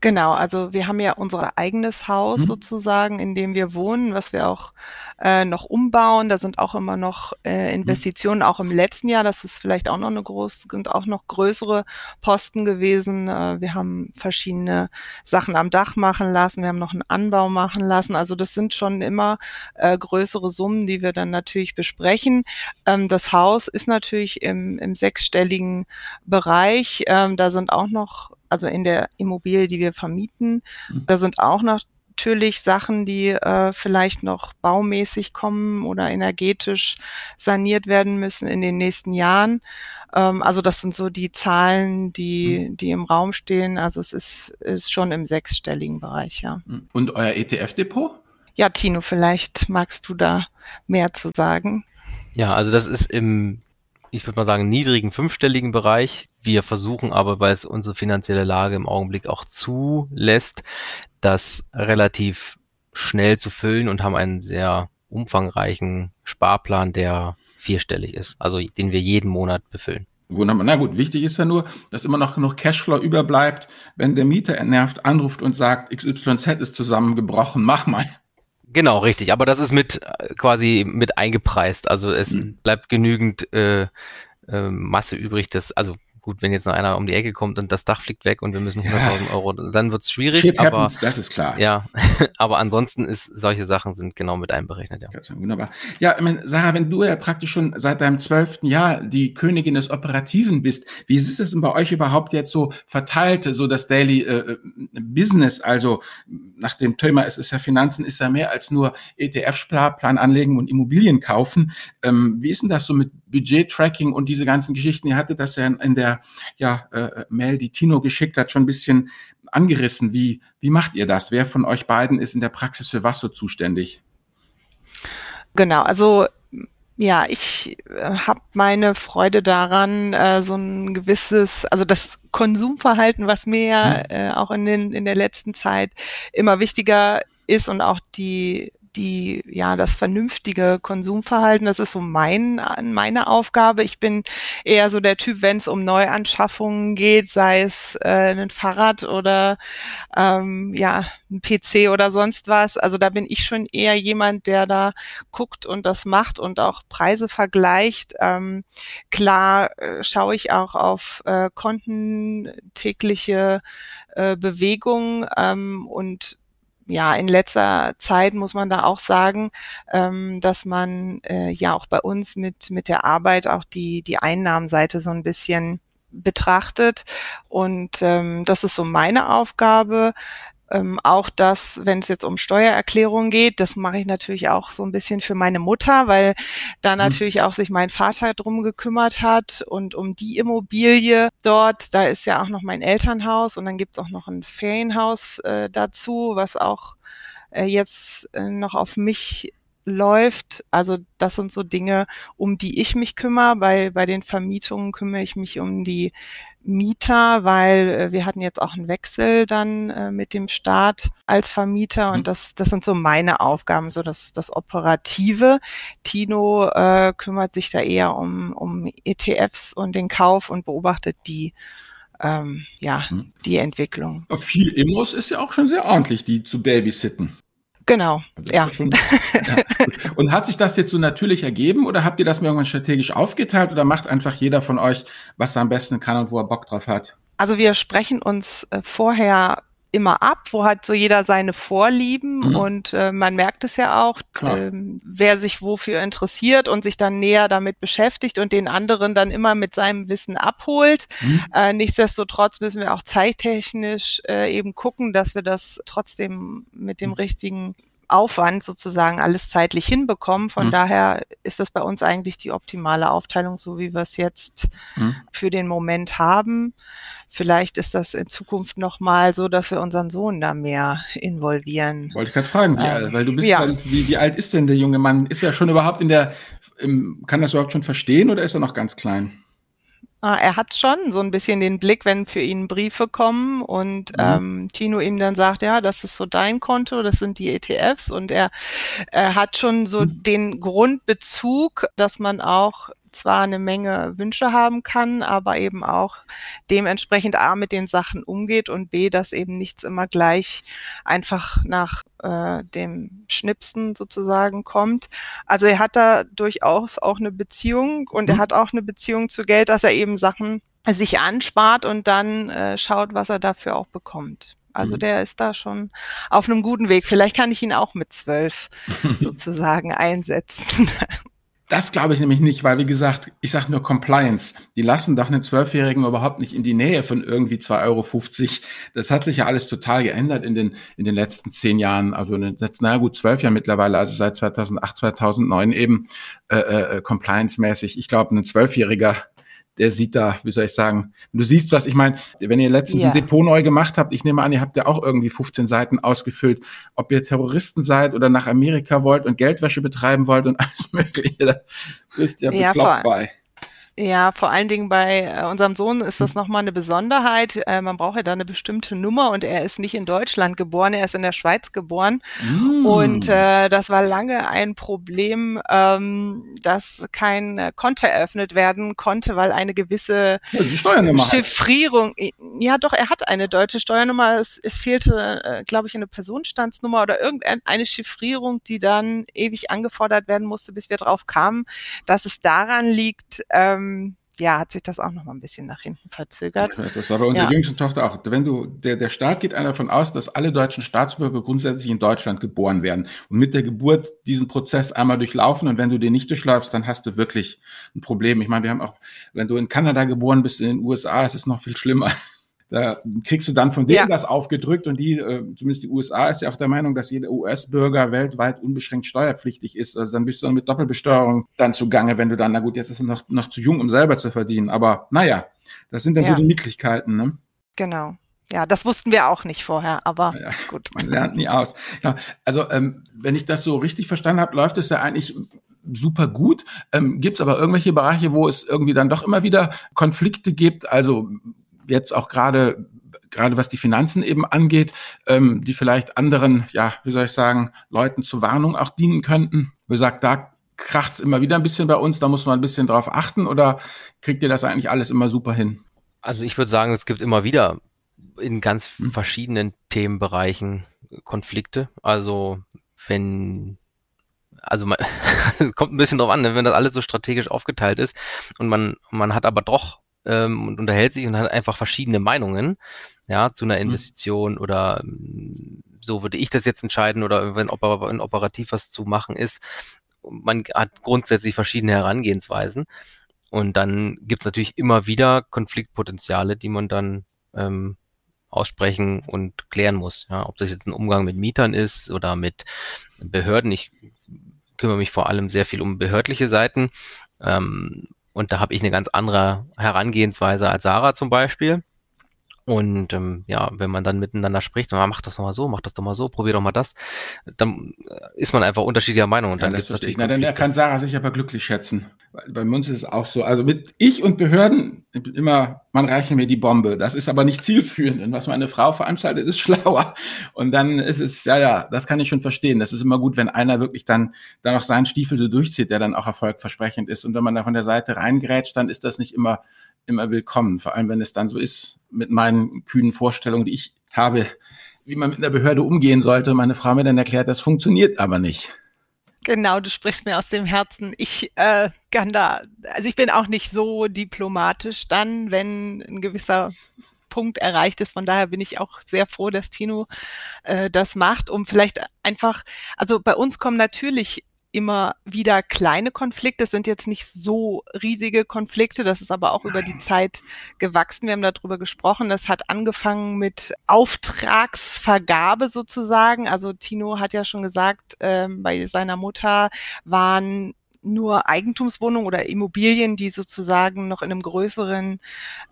Genau, also wir haben ja unser eigenes Haus mhm. sozusagen, in dem wir wohnen, was wir auch äh, noch umbauen. Da sind auch immer noch äh, mhm. Investitionen, mhm. auch im letzten Jahr. Das ist vielleicht auch noch eine große, sind auch noch größere Posten gewesen. Äh, wir haben verschiedene Sachen am Dach machen lassen. Wir haben noch einen Anbau machen lassen. Also das sind schon immer äh, größere Summen, die wir dann natürlich besprechen. Ähm, das Haus ist natürlich im, im sechsstelligen Bereich. Ähm, da sind auch noch also in der Immobilie, die wir vermieten. Mhm. Da sind auch natürlich Sachen, die äh, vielleicht noch baumäßig kommen oder energetisch saniert werden müssen in den nächsten Jahren. Ähm, also das sind so die Zahlen, die, mhm. die im Raum stehen. Also es ist, ist schon im sechsstelligen Bereich, ja. Mhm. Und euer ETF-Depot? Ja, Tino, vielleicht magst du da mehr zu sagen. Ja, also das ist im ich würde mal sagen, niedrigen fünfstelligen Bereich. Wir versuchen aber, weil es unsere finanzielle Lage im Augenblick auch zulässt, das relativ schnell zu füllen und haben einen sehr umfangreichen Sparplan, der vierstellig ist, also den wir jeden Monat befüllen. Wunderbar. Na gut, wichtig ist ja nur, dass immer noch genug Cashflow überbleibt, wenn der Mieter entnervt anruft und sagt, XYZ ist zusammengebrochen, mach mal. Genau, richtig. Aber das ist mit äh, quasi mit eingepreist. Also es mhm. bleibt genügend äh, äh, Masse übrig, das, also Gut, wenn jetzt noch einer um die Ecke kommt und das Dach fliegt weg und wir müssen 100.000 ja. Euro, dann wird's schwierig. Shit aber happens, das ist klar. Ja, aber ansonsten ist solche Sachen sind genau mit einberechnet. Ja, Ganz wunderbar. Ja, Sarah, wenn du ja praktisch schon seit deinem zwölften Jahr die Königin des Operativen bist, wie ist es denn bei euch überhaupt jetzt so verteilt, so das Daily äh, Business? Also nach dem Thema, es ist ja Finanzen, ist ja mehr als nur ETF-Plan anlegen und Immobilien kaufen. Ähm, wie ist denn das so mit Budget-Tracking und diese ganzen Geschichten? Ihr hattet das ja in der ja, äh, Mail, die Tino geschickt hat, schon ein bisschen angerissen. Wie, wie macht ihr das? Wer von euch beiden ist in der Praxis für was so zuständig? Genau, also ja, ich äh, habe meine Freude daran, äh, so ein gewisses, also das Konsumverhalten, was mir ja hm. äh, auch in, den, in der letzten Zeit immer wichtiger ist und auch die die, ja, das vernünftige Konsumverhalten. Das ist so mein, meine Aufgabe. Ich bin eher so der Typ, wenn es um Neuanschaffungen geht, sei es äh, ein Fahrrad oder ähm, ja, ein PC oder sonst was. Also da bin ich schon eher jemand, der da guckt und das macht und auch Preise vergleicht. Ähm, klar äh, schaue ich auch auf äh, Konten tägliche äh, Bewegung ähm, und ja, in letzter Zeit muss man da auch sagen, ähm, dass man äh, ja auch bei uns mit, mit der Arbeit auch die, die Einnahmenseite so ein bisschen betrachtet. Und ähm, das ist so meine Aufgabe. Ähm, auch das, wenn es jetzt um Steuererklärung geht, das mache ich natürlich auch so ein bisschen für meine Mutter, weil da mhm. natürlich auch sich mein Vater drum gekümmert hat und um die Immobilie dort. Da ist ja auch noch mein Elternhaus und dann gibt es auch noch ein Ferienhaus äh, dazu, was auch äh, jetzt äh, noch auf mich läuft. Also das sind so Dinge, um die ich mich kümmere. Bei, bei den Vermietungen kümmere ich mich um die Mieter, weil äh, wir hatten jetzt auch einen Wechsel dann äh, mit dem Staat als Vermieter und mhm. das, das sind so meine Aufgaben, so das, das Operative. Tino äh, kümmert sich da eher um, um ETFs und den Kauf und beobachtet die ähm, ja, mhm. die Entwicklung. Viel Immos ist ja auch schon sehr ordentlich, die zu babysitten. Genau, ja. Schon, ja. Und hat sich das jetzt so natürlich ergeben oder habt ihr das mir irgendwann strategisch aufgeteilt oder macht einfach jeder von euch, was er am besten kann und wo er Bock drauf hat? Also wir sprechen uns äh, vorher immer ab, wo hat so jeder seine Vorlieben mhm. und äh, man merkt es ja auch, ähm, wer sich wofür interessiert und sich dann näher damit beschäftigt und den anderen dann immer mit seinem Wissen abholt. Mhm. Äh, nichtsdestotrotz müssen wir auch zeittechnisch äh, eben gucken, dass wir das trotzdem mit dem mhm. richtigen Aufwand sozusagen alles zeitlich hinbekommen. Von mhm. daher ist das bei uns eigentlich die optimale Aufteilung, so wie wir es jetzt mhm. für den Moment haben. Vielleicht ist das in Zukunft nochmal so, dass wir unseren Sohn da mehr involvieren. Wollte ich gerade fragen, wie, ähm, weil du bist ja. wie, wie alt ist denn der junge Mann? Ist er schon überhaupt in der, im, kann das überhaupt schon verstehen oder ist er noch ganz klein? Ah, er hat schon so ein bisschen den Blick, wenn für ihn Briefe kommen und mhm. ähm, Tino ihm dann sagt, ja, das ist so dein Konto, das sind die ETFs und er, er hat schon so mhm. den Grundbezug, dass man auch zwar eine Menge Wünsche haben kann, aber eben auch dementsprechend A mit den Sachen umgeht und B, dass eben nichts immer gleich einfach nach äh, dem Schnipsen sozusagen kommt. Also er hat da durchaus auch eine Beziehung und mhm. er hat auch eine Beziehung zu Geld, dass er eben Sachen sich anspart und dann äh, schaut, was er dafür auch bekommt. Also mhm. der ist da schon auf einem guten Weg. Vielleicht kann ich ihn auch mit zwölf sozusagen einsetzen. Das glaube ich nämlich nicht, weil wie gesagt, ich sage nur Compliance. Die lassen doch einen Zwölfjährigen überhaupt nicht in die Nähe von irgendwie 2,50 Euro. Das hat sich ja alles total geändert in den, in den letzten zehn Jahren, also in den letzten, naja gut, zwölf Jahren mittlerweile, also seit 2008, 2009 eben äh, äh, compliance-mäßig. Ich glaube, ein Zwölfjähriger der sieht da, wie soll ich sagen, du siehst was, ich meine, wenn ihr letztens ja. ein Depot neu gemacht habt, ich nehme an, ihr habt ja auch irgendwie 15 Seiten ausgefüllt, ob ihr Terroristen seid oder nach Amerika wollt und Geldwäsche betreiben wollt und alles mögliche, da bist ihr ja bekloppt bei. Ja, vor allen Dingen bei äh, unserem Sohn ist das nochmal eine Besonderheit. Äh, man braucht ja da eine bestimmte Nummer und er ist nicht in Deutschland geboren, er ist in der Schweiz geboren. Mm. Und äh, das war lange ein Problem, ähm, dass kein Konto eröffnet werden konnte, weil eine gewisse ja, Chiffrierung, ja doch, er hat eine deutsche Steuernummer, es, es fehlte, äh, glaube ich, eine Personenstandsnummer oder irgendeine Chiffrierung, die dann ewig angefordert werden musste, bis wir drauf kamen, dass es daran liegt, ähm, ähm, ja, hat sich das auch noch mal ein bisschen nach hinten verzögert. Das war bei unserer ja. jüngsten Tochter auch. Wenn du, der, der Staat geht einer davon aus, dass alle deutschen Staatsbürger grundsätzlich in Deutschland geboren werden und mit der Geburt diesen Prozess einmal durchlaufen und wenn du den nicht durchläufst, dann hast du wirklich ein Problem. Ich meine, wir haben auch, wenn du in Kanada geboren bist, in den USA, ist es noch viel schlimmer. Da kriegst du dann von denen ja. das aufgedrückt und die, äh, zumindest die USA ist ja auch der Meinung, dass jeder US-Bürger weltweit unbeschränkt steuerpflichtig ist. Also dann bist du dann mit Doppelbesteuerung dann zugange, wenn du dann, na gut, jetzt ist er noch, noch zu jung, um selber zu verdienen. Aber naja, das sind dann ja. so die Möglichkeiten, ne? Genau. Ja, das wussten wir auch nicht vorher, aber ja, gut. Man lernt nie aus. Ja, also, ähm, wenn ich das so richtig verstanden habe, läuft es ja eigentlich super gut. Ähm, gibt es aber irgendwelche Bereiche, wo es irgendwie dann doch immer wieder Konflikte gibt? Also jetzt auch gerade gerade was die Finanzen eben angeht, ähm, die vielleicht anderen, ja, wie soll ich sagen, Leuten zur Warnung auch dienen könnten. Wie gesagt, da kracht's immer wieder ein bisschen bei uns, da muss man ein bisschen drauf achten oder kriegt ihr das eigentlich alles immer super hin? Also ich würde sagen, es gibt immer wieder in ganz hm. verschiedenen Themenbereichen Konflikte. Also wenn also man, kommt ein bisschen drauf an, wenn das alles so strategisch aufgeteilt ist und man man hat aber doch ähm, und unterhält sich und hat einfach verschiedene Meinungen, ja, zu einer mhm. Investition mhm. oder ähm, so würde ich das jetzt entscheiden oder wenn, wenn operativ was zu machen ist. Man hat grundsätzlich verschiedene Herangehensweisen und dann gibt's natürlich immer wieder Konfliktpotenziale, die man dann ähm, aussprechen und klären muss. Ja, ob das jetzt ein Umgang mit Mietern ist oder mit Behörden. Ich kümmere mich vor allem sehr viel um behördliche Seiten. Ähm, und da habe ich eine ganz andere Herangehensweise als Sarah zum Beispiel. Und ähm, ja, wenn man dann miteinander spricht, so, ah, mach das doch mal so, mach das doch mal so, probier doch mal das, dann äh, ist man einfach unterschiedlicher Meinung. Und ja, dann das verstehe ich. Na, dann kann Sarah sich aber glücklich schätzen. Bei uns ist es auch so. Also mit ich und Behörden immer, man reiche mir die Bombe. Das ist aber nicht zielführend. Und was meine Frau veranstaltet, ist schlauer. Und dann ist es, ja, ja, das kann ich schon verstehen. Das ist immer gut, wenn einer wirklich dann, dann auch seinen Stiefel so durchzieht, der dann auch erfolgversprechend ist. Und wenn man da von der Seite reingrätscht, dann ist das nicht immer immer willkommen. Vor allem, wenn es dann so ist mit meinen kühnen Vorstellungen, die ich habe, wie man mit einer Behörde umgehen sollte. Meine Frau mir dann erklärt, das funktioniert aber nicht. Genau, du sprichst mir aus dem Herzen. Ich äh, kann da, also ich bin auch nicht so diplomatisch dann, wenn ein gewisser Punkt erreicht ist. Von daher bin ich auch sehr froh, dass Tino äh, das macht, um vielleicht einfach, also bei uns kommen natürlich immer wieder kleine Konflikte. Es sind jetzt nicht so riesige Konflikte. Das ist aber auch über die Zeit gewachsen. Wir haben darüber gesprochen. Das hat angefangen mit Auftragsvergabe sozusagen. Also Tino hat ja schon gesagt, ähm, bei seiner Mutter waren nur Eigentumswohnungen oder Immobilien, die sozusagen noch in einem größeren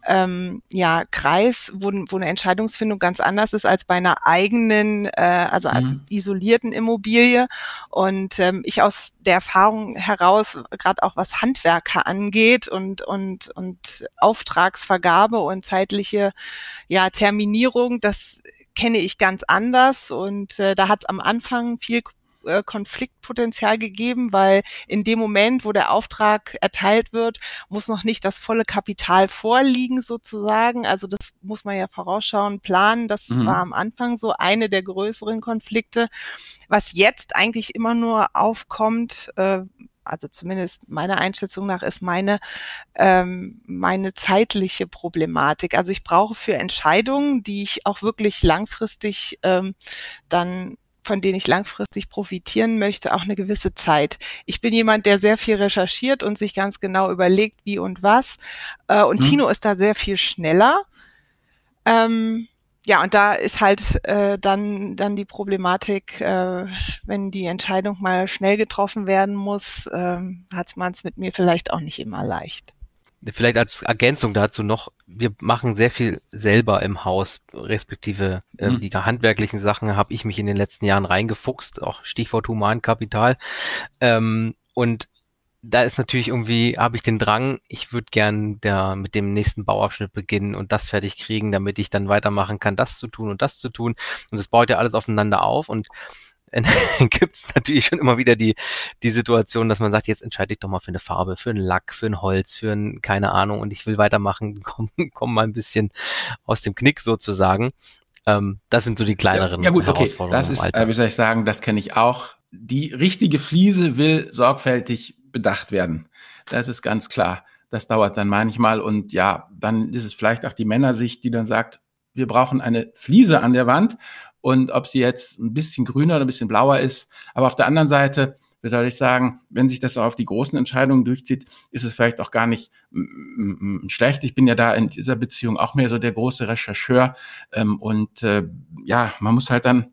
ähm, ja, Kreis, wo, wo eine Entscheidungsfindung ganz anders ist als bei einer eigenen, äh, also mhm. isolierten Immobilie. Und ähm, ich aus der Erfahrung heraus, gerade auch was Handwerker angeht und, und, und Auftragsvergabe und zeitliche ja, Terminierung, das kenne ich ganz anders und äh, da hat es am Anfang viel äh, Konfliktpotenzial gegeben, weil in dem Moment, wo der Auftrag erteilt wird, muss noch nicht das volle Kapital vorliegen sozusagen. Also das muss man ja vorausschauen, planen. Das mhm. war am Anfang so eine der größeren Konflikte. Was jetzt eigentlich immer nur aufkommt, äh, also zumindest meiner Einschätzung nach ist meine, ähm, meine zeitliche Problematik. Also ich brauche für Entscheidungen, die ich auch wirklich langfristig ähm, dann von denen ich langfristig profitieren möchte, auch eine gewisse Zeit. Ich bin jemand, der sehr viel recherchiert und sich ganz genau überlegt, wie und was. Äh, und mhm. Tino ist da sehr viel schneller. Ähm, ja, und da ist halt äh, dann, dann die Problematik, äh, wenn die Entscheidung mal schnell getroffen werden muss, äh, hat man es mit mir vielleicht auch nicht immer leicht. Vielleicht als Ergänzung dazu noch, wir machen sehr viel selber im Haus, respektive äh, mhm. die handwerklichen Sachen habe ich mich in den letzten Jahren reingefuchst, auch Stichwort Humankapital. Ähm, und da ist natürlich irgendwie, habe ich den Drang, ich würde gern der, mit dem nächsten Bauabschnitt beginnen und das fertig kriegen, damit ich dann weitermachen kann, das zu tun und das zu tun. Und das baut ja alles aufeinander auf und gibt es natürlich schon immer wieder die, die Situation, dass man sagt, jetzt entscheide ich doch mal für eine Farbe, für einen Lack, für ein Holz, für ein, keine Ahnung, und ich will weitermachen, komm, komm mal ein bisschen aus dem Knick sozusagen. Ähm, das sind so die kleineren ja, ja gut, Herausforderungen. Okay. Das ist, äh, wie soll ich sagen, das kenne ich auch. Die richtige Fliese will sorgfältig bedacht werden. Das ist ganz klar. Das dauert dann manchmal und ja, dann ist es vielleicht auch die Männersicht, die dann sagt, wir brauchen eine Fliese an der Wand und ob sie jetzt ein bisschen grüner oder ein bisschen blauer ist. Aber auf der anderen Seite würde ich sagen, wenn sich das auf die großen Entscheidungen durchzieht, ist es vielleicht auch gar nicht schlecht. Ich bin ja da in dieser Beziehung auch mehr so der große Rechercheur ähm, und äh, ja, man muss halt dann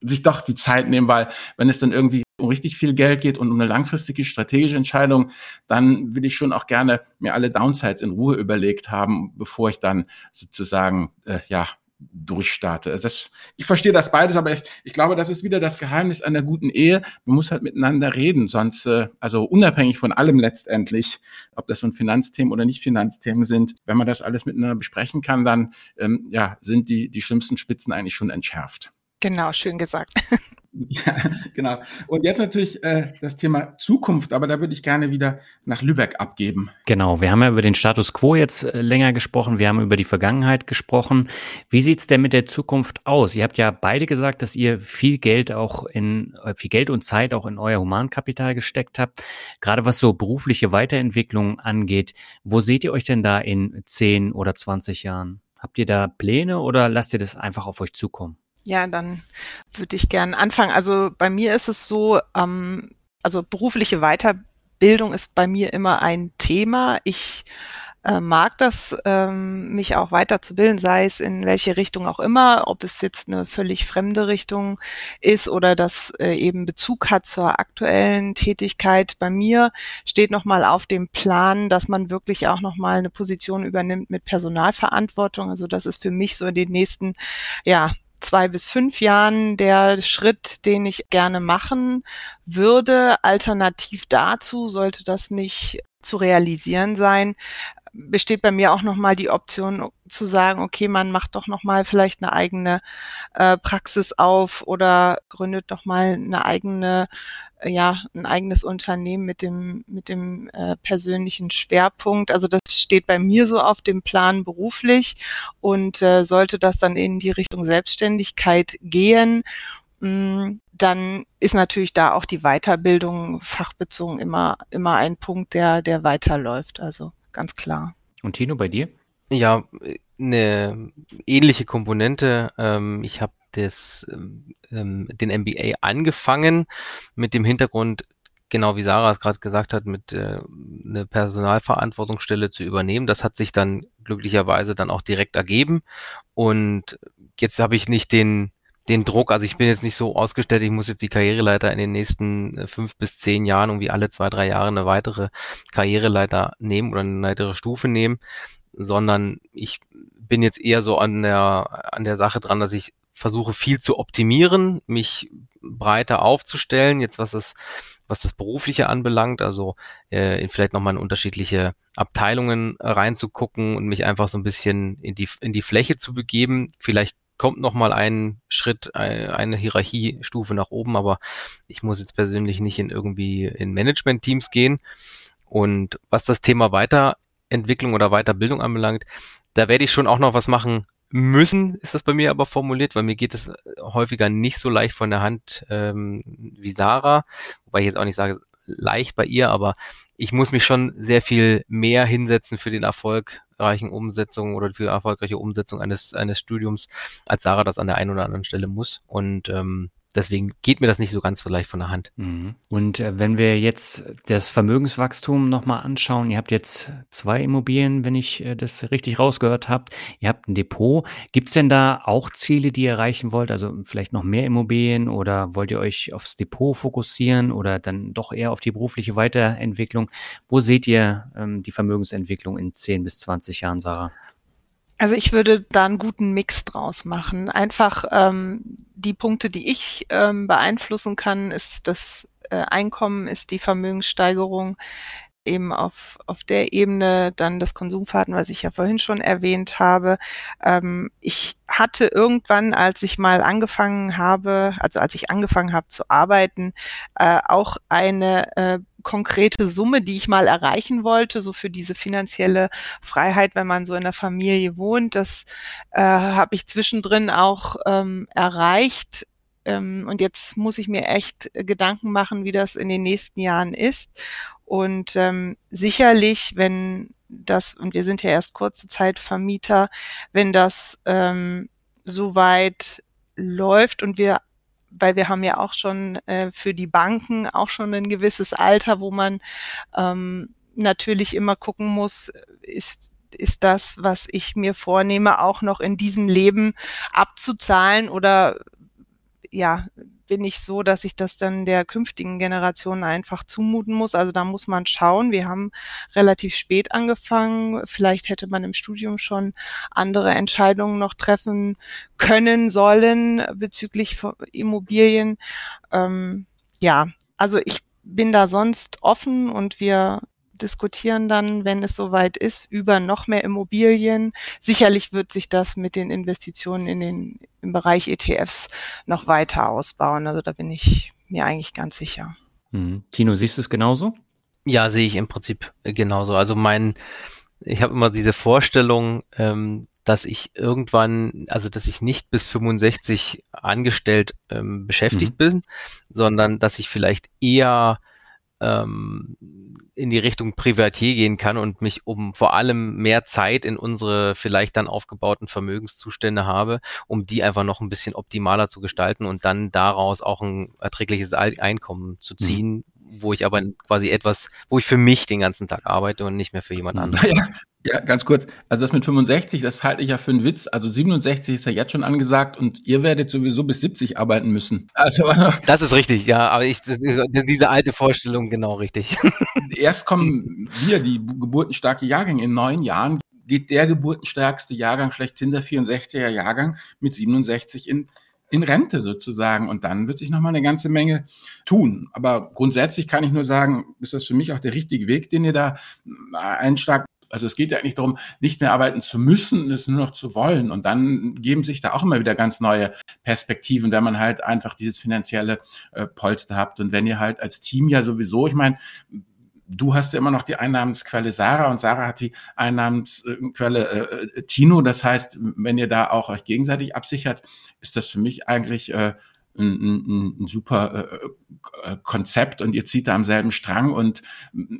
sich doch die Zeit nehmen, weil wenn es dann irgendwie um richtig viel Geld geht und um eine langfristige strategische Entscheidung, dann will ich schon auch gerne mir alle Downsides in Ruhe überlegt haben, bevor ich dann sozusagen äh, ja durchstarte. Also das, ich verstehe das beides, aber ich, ich glaube, das ist wieder das Geheimnis einer guten Ehe. Man muss halt miteinander reden, sonst, äh, also unabhängig von allem letztendlich, ob das nun Finanzthemen oder nicht Finanzthemen sind, wenn man das alles miteinander besprechen kann, dann ähm, ja, sind die, die schlimmsten Spitzen eigentlich schon entschärft. Genau, schön gesagt. Ja, genau. Und jetzt natürlich äh, das Thema Zukunft, aber da würde ich gerne wieder nach Lübeck abgeben. Genau, wir haben ja über den Status quo jetzt äh, länger gesprochen, wir haben über die Vergangenheit gesprochen. Wie sieht's denn mit der Zukunft aus? Ihr habt ja beide gesagt, dass ihr viel Geld auch in, äh, viel Geld und Zeit auch in euer Humankapital gesteckt habt. Gerade was so berufliche Weiterentwicklung angeht, wo seht ihr euch denn da in 10 oder 20 Jahren? Habt ihr da Pläne oder lasst ihr das einfach auf euch zukommen? Ja, dann würde ich gerne anfangen. Also bei mir ist es so, ähm, also berufliche Weiterbildung ist bei mir immer ein Thema. Ich äh, mag das, ähm, mich auch weiterzubilden, sei es in welche Richtung auch immer, ob es jetzt eine völlig fremde Richtung ist oder das äh, eben Bezug hat zur aktuellen Tätigkeit. Bei mir steht nochmal auf dem Plan, dass man wirklich auch nochmal eine Position übernimmt mit Personalverantwortung. Also das ist für mich so in den nächsten, ja, zwei bis fünf Jahren der Schritt, den ich gerne machen würde. Alternativ dazu sollte das nicht zu realisieren sein, besteht bei mir auch nochmal die Option zu sagen, okay, man macht doch nochmal vielleicht eine eigene äh, Praxis auf oder gründet doch mal eine eigene, ja, ein eigenes Unternehmen mit dem, mit dem äh, persönlichen Schwerpunkt. Also das steht bei mir so auf dem Plan beruflich und äh, sollte das dann in die Richtung Selbstständigkeit gehen, mh, mm, dann ist natürlich da auch die Weiterbildung fachbezogen immer, immer ein Punkt, der, der weiterläuft. Also ganz klar. Und Tino, bei dir? Ja, eine ähnliche Komponente. Ähm, ich habe das, ähm, den MBA angefangen mit dem Hintergrund, genau wie Sarah es gerade gesagt hat, mit äh, eine Personalverantwortungsstelle zu übernehmen. Das hat sich dann glücklicherweise dann auch direkt ergeben. Und jetzt habe ich nicht den den Druck, also ich bin jetzt nicht so ausgestellt, ich muss jetzt die Karriereleiter in den nächsten äh, fünf bis zehn Jahren irgendwie alle zwei, drei Jahre eine weitere Karriereleiter nehmen oder eine weitere Stufe nehmen, sondern ich bin jetzt eher so an der, an der Sache dran, dass ich versuche viel zu optimieren, mich breiter aufzustellen, jetzt was das, was das Berufliche anbelangt, also äh, vielleicht nochmal in unterschiedliche Abteilungen reinzugucken und mich einfach so ein bisschen in die, in die Fläche zu begeben. Vielleicht kommt noch mal ein Schritt, eine Hierarchiestufe nach oben, aber ich muss jetzt persönlich nicht in irgendwie in Management-Teams gehen. Und was das Thema Weiterentwicklung oder Weiterbildung anbelangt, da werde ich schon auch noch was machen müssen, ist das bei mir aber formuliert, weil mir geht es häufiger nicht so leicht von der Hand ähm, wie Sarah, wobei ich jetzt auch nicht sage, leicht bei ihr, aber ich muss mich schon sehr viel mehr hinsetzen für den erfolgreichen Umsetzung oder für die erfolgreiche Umsetzung eines, eines Studiums, als Sarah das an der einen oder anderen Stelle muss. Und ähm, deswegen geht mir das nicht so ganz so leicht von der Hand. Mhm. Und äh, wenn wir jetzt das Vermögenswachstum nochmal anschauen, ihr habt jetzt zwei Immobilien, wenn ich äh, das richtig rausgehört habe, ihr habt ein Depot. Gibt es denn da auch Ziele, die ihr erreichen wollt? Also vielleicht noch mehr Immobilien oder wollt ihr euch aufs Depot fokussieren oder dann doch eher auf die berufliche Weiterentwicklung? Wo seht ihr ähm, die Vermögensentwicklung in 10 bis 20 Jahren, Sarah? Also ich würde da einen guten Mix draus machen. Einfach ähm, die Punkte, die ich ähm, beeinflussen kann, ist das äh, Einkommen, ist die Vermögenssteigerung eben auf, auf der Ebene dann das Konsumverhalten, was ich ja vorhin schon erwähnt habe. Ähm, ich hatte irgendwann, als ich mal angefangen habe, also als ich angefangen habe zu arbeiten, äh, auch eine äh, konkrete Summe, die ich mal erreichen wollte, so für diese finanzielle Freiheit, wenn man so in der Familie wohnt. Das äh, habe ich zwischendrin auch ähm, erreicht. Ähm, und jetzt muss ich mir echt Gedanken machen, wie das in den nächsten Jahren ist. Und ähm, sicherlich, wenn das, und wir sind ja erst kurze Zeit Vermieter, wenn das ähm, soweit läuft und wir, weil wir haben ja auch schon äh, für die Banken auch schon ein gewisses Alter, wo man ähm, natürlich immer gucken muss, ist ist das, was ich mir vornehme, auch noch in diesem Leben abzuzahlen oder ja, bin ich so, dass ich das dann der künftigen Generation einfach zumuten muss. Also da muss man schauen. Wir haben relativ spät angefangen. Vielleicht hätte man im Studium schon andere Entscheidungen noch treffen können, sollen bezüglich Immobilien. Ähm, ja, also ich bin da sonst offen und wir diskutieren dann, wenn es soweit ist, über noch mehr Immobilien. Sicherlich wird sich das mit den Investitionen in den, im Bereich ETFs noch weiter ausbauen. Also da bin ich mir eigentlich ganz sicher. Mhm. Tino, siehst du es genauso? Ja, sehe ich im Prinzip genauso. Also mein, ich habe immer diese Vorstellung, ähm, dass ich irgendwann, also dass ich nicht bis 65 angestellt ähm, beschäftigt mhm. bin, sondern dass ich vielleicht eher ähm, in die Richtung Privatier gehen kann und mich um vor allem mehr Zeit in unsere vielleicht dann aufgebauten Vermögenszustände habe, um die einfach noch ein bisschen optimaler zu gestalten und dann daraus auch ein erträgliches Einkommen zu mhm. ziehen, mhm. Wo ich aber quasi etwas, wo ich für mich den ganzen Tag arbeite und nicht mehr für jemand anderen. Ja, ja, ganz kurz. Also das mit 65, das halte ich ja für einen Witz. Also 67 ist ja jetzt schon angesagt und ihr werdet sowieso bis 70 arbeiten müssen. Also das ist richtig, ja. Aber ich das, diese alte Vorstellung genau richtig. Erst kommen wir, die geburtenstarke Jahrgänge in neun Jahren, geht der geburtenstärkste Jahrgang schlechthin der 64er Jahrgang mit 67 in in Rente sozusagen. Und dann wird sich nochmal eine ganze Menge tun. Aber grundsätzlich kann ich nur sagen, ist das für mich auch der richtige Weg, den ihr da einschlagt. Also es geht ja eigentlich darum, nicht mehr arbeiten zu müssen, es nur noch zu wollen. Und dann geben sich da auch immer wieder ganz neue Perspektiven, wenn man halt einfach dieses finanzielle äh, Polster habt. Und wenn ihr halt als Team ja sowieso, ich meine, du hast ja immer noch die Einnahmensquelle Sarah und Sarah hat die Einnahmensquelle äh, Tino. Das heißt, wenn ihr da auch euch gegenseitig absichert, ist das für mich eigentlich äh, ein, ein, ein super äh, Konzept und ihr zieht da am selben Strang und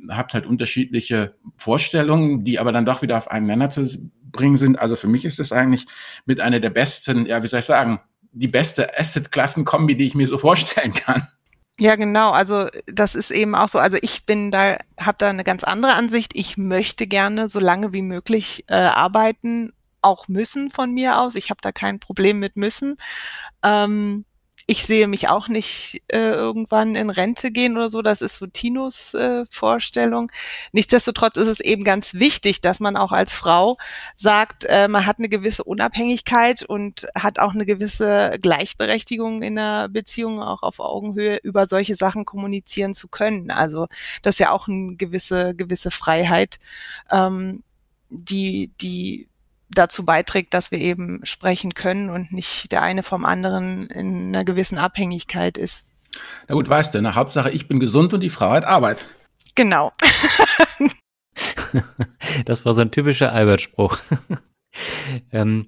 habt halt unterschiedliche Vorstellungen, die aber dann doch wieder auf einen Nenner zu bringen sind. Also für mich ist das eigentlich mit einer der besten, ja, wie soll ich sagen, die beste Asset-Klassen-Kombi, die ich mir so vorstellen kann. Ja, genau. Also das ist eben auch so. Also ich bin da, habe da eine ganz andere Ansicht. Ich möchte gerne so lange wie möglich äh, arbeiten, auch müssen von mir aus. Ich habe da kein Problem mit müssen. Ähm, ich sehe mich auch nicht äh, irgendwann in Rente gehen oder so. Das ist so Tinos äh, Vorstellung. Nichtsdestotrotz ist es eben ganz wichtig, dass man auch als Frau sagt, äh, man hat eine gewisse Unabhängigkeit und hat auch eine gewisse Gleichberechtigung in der Beziehung, auch auf Augenhöhe über solche Sachen kommunizieren zu können. Also das ist ja auch eine gewisse, gewisse Freiheit, ähm, die, die dazu beiträgt, dass wir eben sprechen können und nicht der eine vom anderen in einer gewissen Abhängigkeit ist. Na gut, weißt du, ne? Hauptsache ich bin gesund und die Frau hat Arbeit. Genau. das war so ein typischer Albert-Spruch. ähm,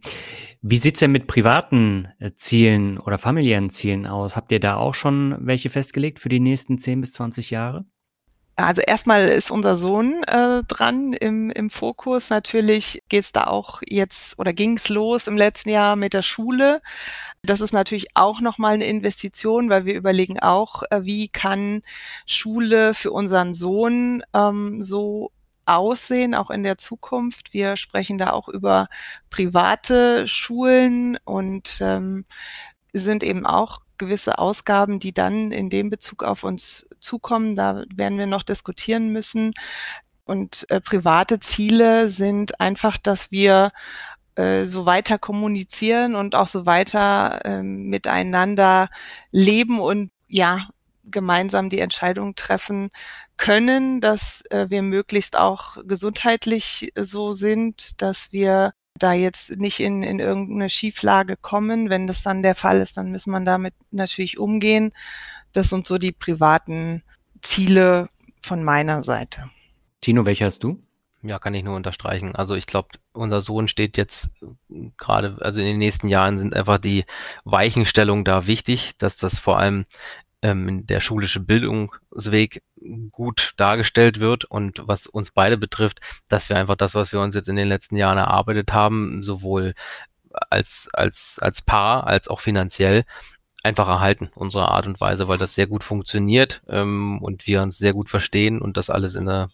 wie sieht's denn mit privaten äh, Zielen oder familiären Zielen aus? Habt ihr da auch schon welche festgelegt für die nächsten 10 bis 20 Jahre? Also erstmal ist unser Sohn äh, dran im, im Fokus. Natürlich geht es da auch jetzt oder ging es los im letzten Jahr mit der Schule. Das ist natürlich auch nochmal eine Investition, weil wir überlegen auch, äh, wie kann Schule für unseren Sohn ähm, so aussehen, auch in der Zukunft. Wir sprechen da auch über private Schulen und ähm, sind eben auch gewisse Ausgaben, die dann in dem Bezug auf uns zukommen. Da werden wir noch diskutieren müssen. Und äh, private Ziele sind einfach, dass wir äh, so weiter kommunizieren und auch so weiter äh, miteinander leben und ja, gemeinsam die Entscheidung treffen können, dass äh, wir möglichst auch gesundheitlich so sind, dass wir da jetzt nicht in, in irgendeine Schieflage kommen. Wenn das dann der Fall ist, dann muss man damit natürlich umgehen. Das sind so die privaten Ziele von meiner Seite. Tino, welche hast du? Ja, kann ich nur unterstreichen. Also ich glaube, unser Sohn steht jetzt gerade, also in den nächsten Jahren sind einfach die Weichenstellungen da wichtig, dass das vor allem ähm, der schulische Bildungsweg gut dargestellt wird und was uns beide betrifft, dass wir einfach das, was wir uns jetzt in den letzten Jahren erarbeitet haben, sowohl als, als, als Paar als auch finanziell einfach erhalten, unsere Art und Weise, weil das sehr gut funktioniert ähm, und wir uns sehr gut verstehen und das alles in der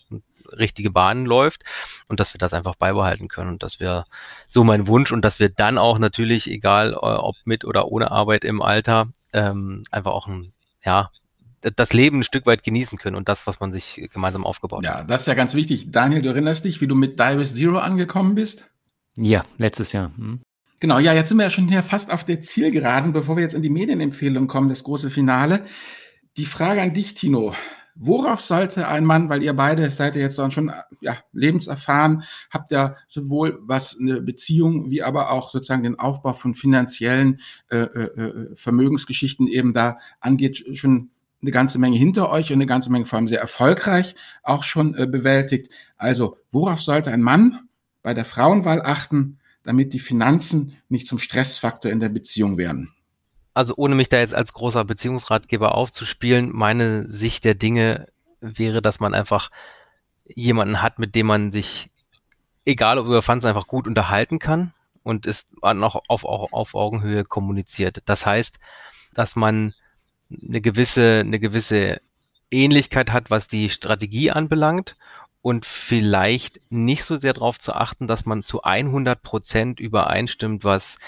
richtige Bahn läuft und dass wir das einfach beibehalten können und dass wir so mein Wunsch und dass wir dann auch natürlich, egal äh, ob mit oder ohne Arbeit im Alter, ähm, einfach auch ein ja, das Leben ein Stück weit genießen können und das, was man sich gemeinsam aufgebaut ja, hat. Ja, das ist ja ganz wichtig. Daniel, du erinnerst dich, wie du mit Divers Zero angekommen bist? Ja, letztes Jahr. Hm. Genau, ja, jetzt sind wir ja schon hier fast auf der Zielgeraden, bevor wir jetzt in die Medienempfehlung kommen, das große Finale. Die Frage an dich, Tino. Worauf sollte ein Mann, weil ihr beide seid ja jetzt dann schon ja, lebenserfahren, habt ja sowohl was eine Beziehung wie aber auch sozusagen den Aufbau von finanziellen äh, äh, äh, Vermögensgeschichten eben da angeht, schon eine ganze Menge hinter euch und eine ganze Menge vor allem sehr erfolgreich auch schon äh, bewältigt. Also worauf sollte ein Mann bei der Frauenwahl achten, damit die Finanzen nicht zum Stressfaktor in der Beziehung werden? Also ohne mich da jetzt als großer Beziehungsratgeber aufzuspielen, meine Sicht der Dinge wäre, dass man einfach jemanden hat, mit dem man sich, egal ob über Fans, einfach gut unterhalten kann und ist auch auf, auf, auf Augenhöhe kommuniziert. Das heißt, dass man eine gewisse, eine gewisse Ähnlichkeit hat, was die Strategie anbelangt und vielleicht nicht so sehr darauf zu achten, dass man zu 100 Prozent übereinstimmt, was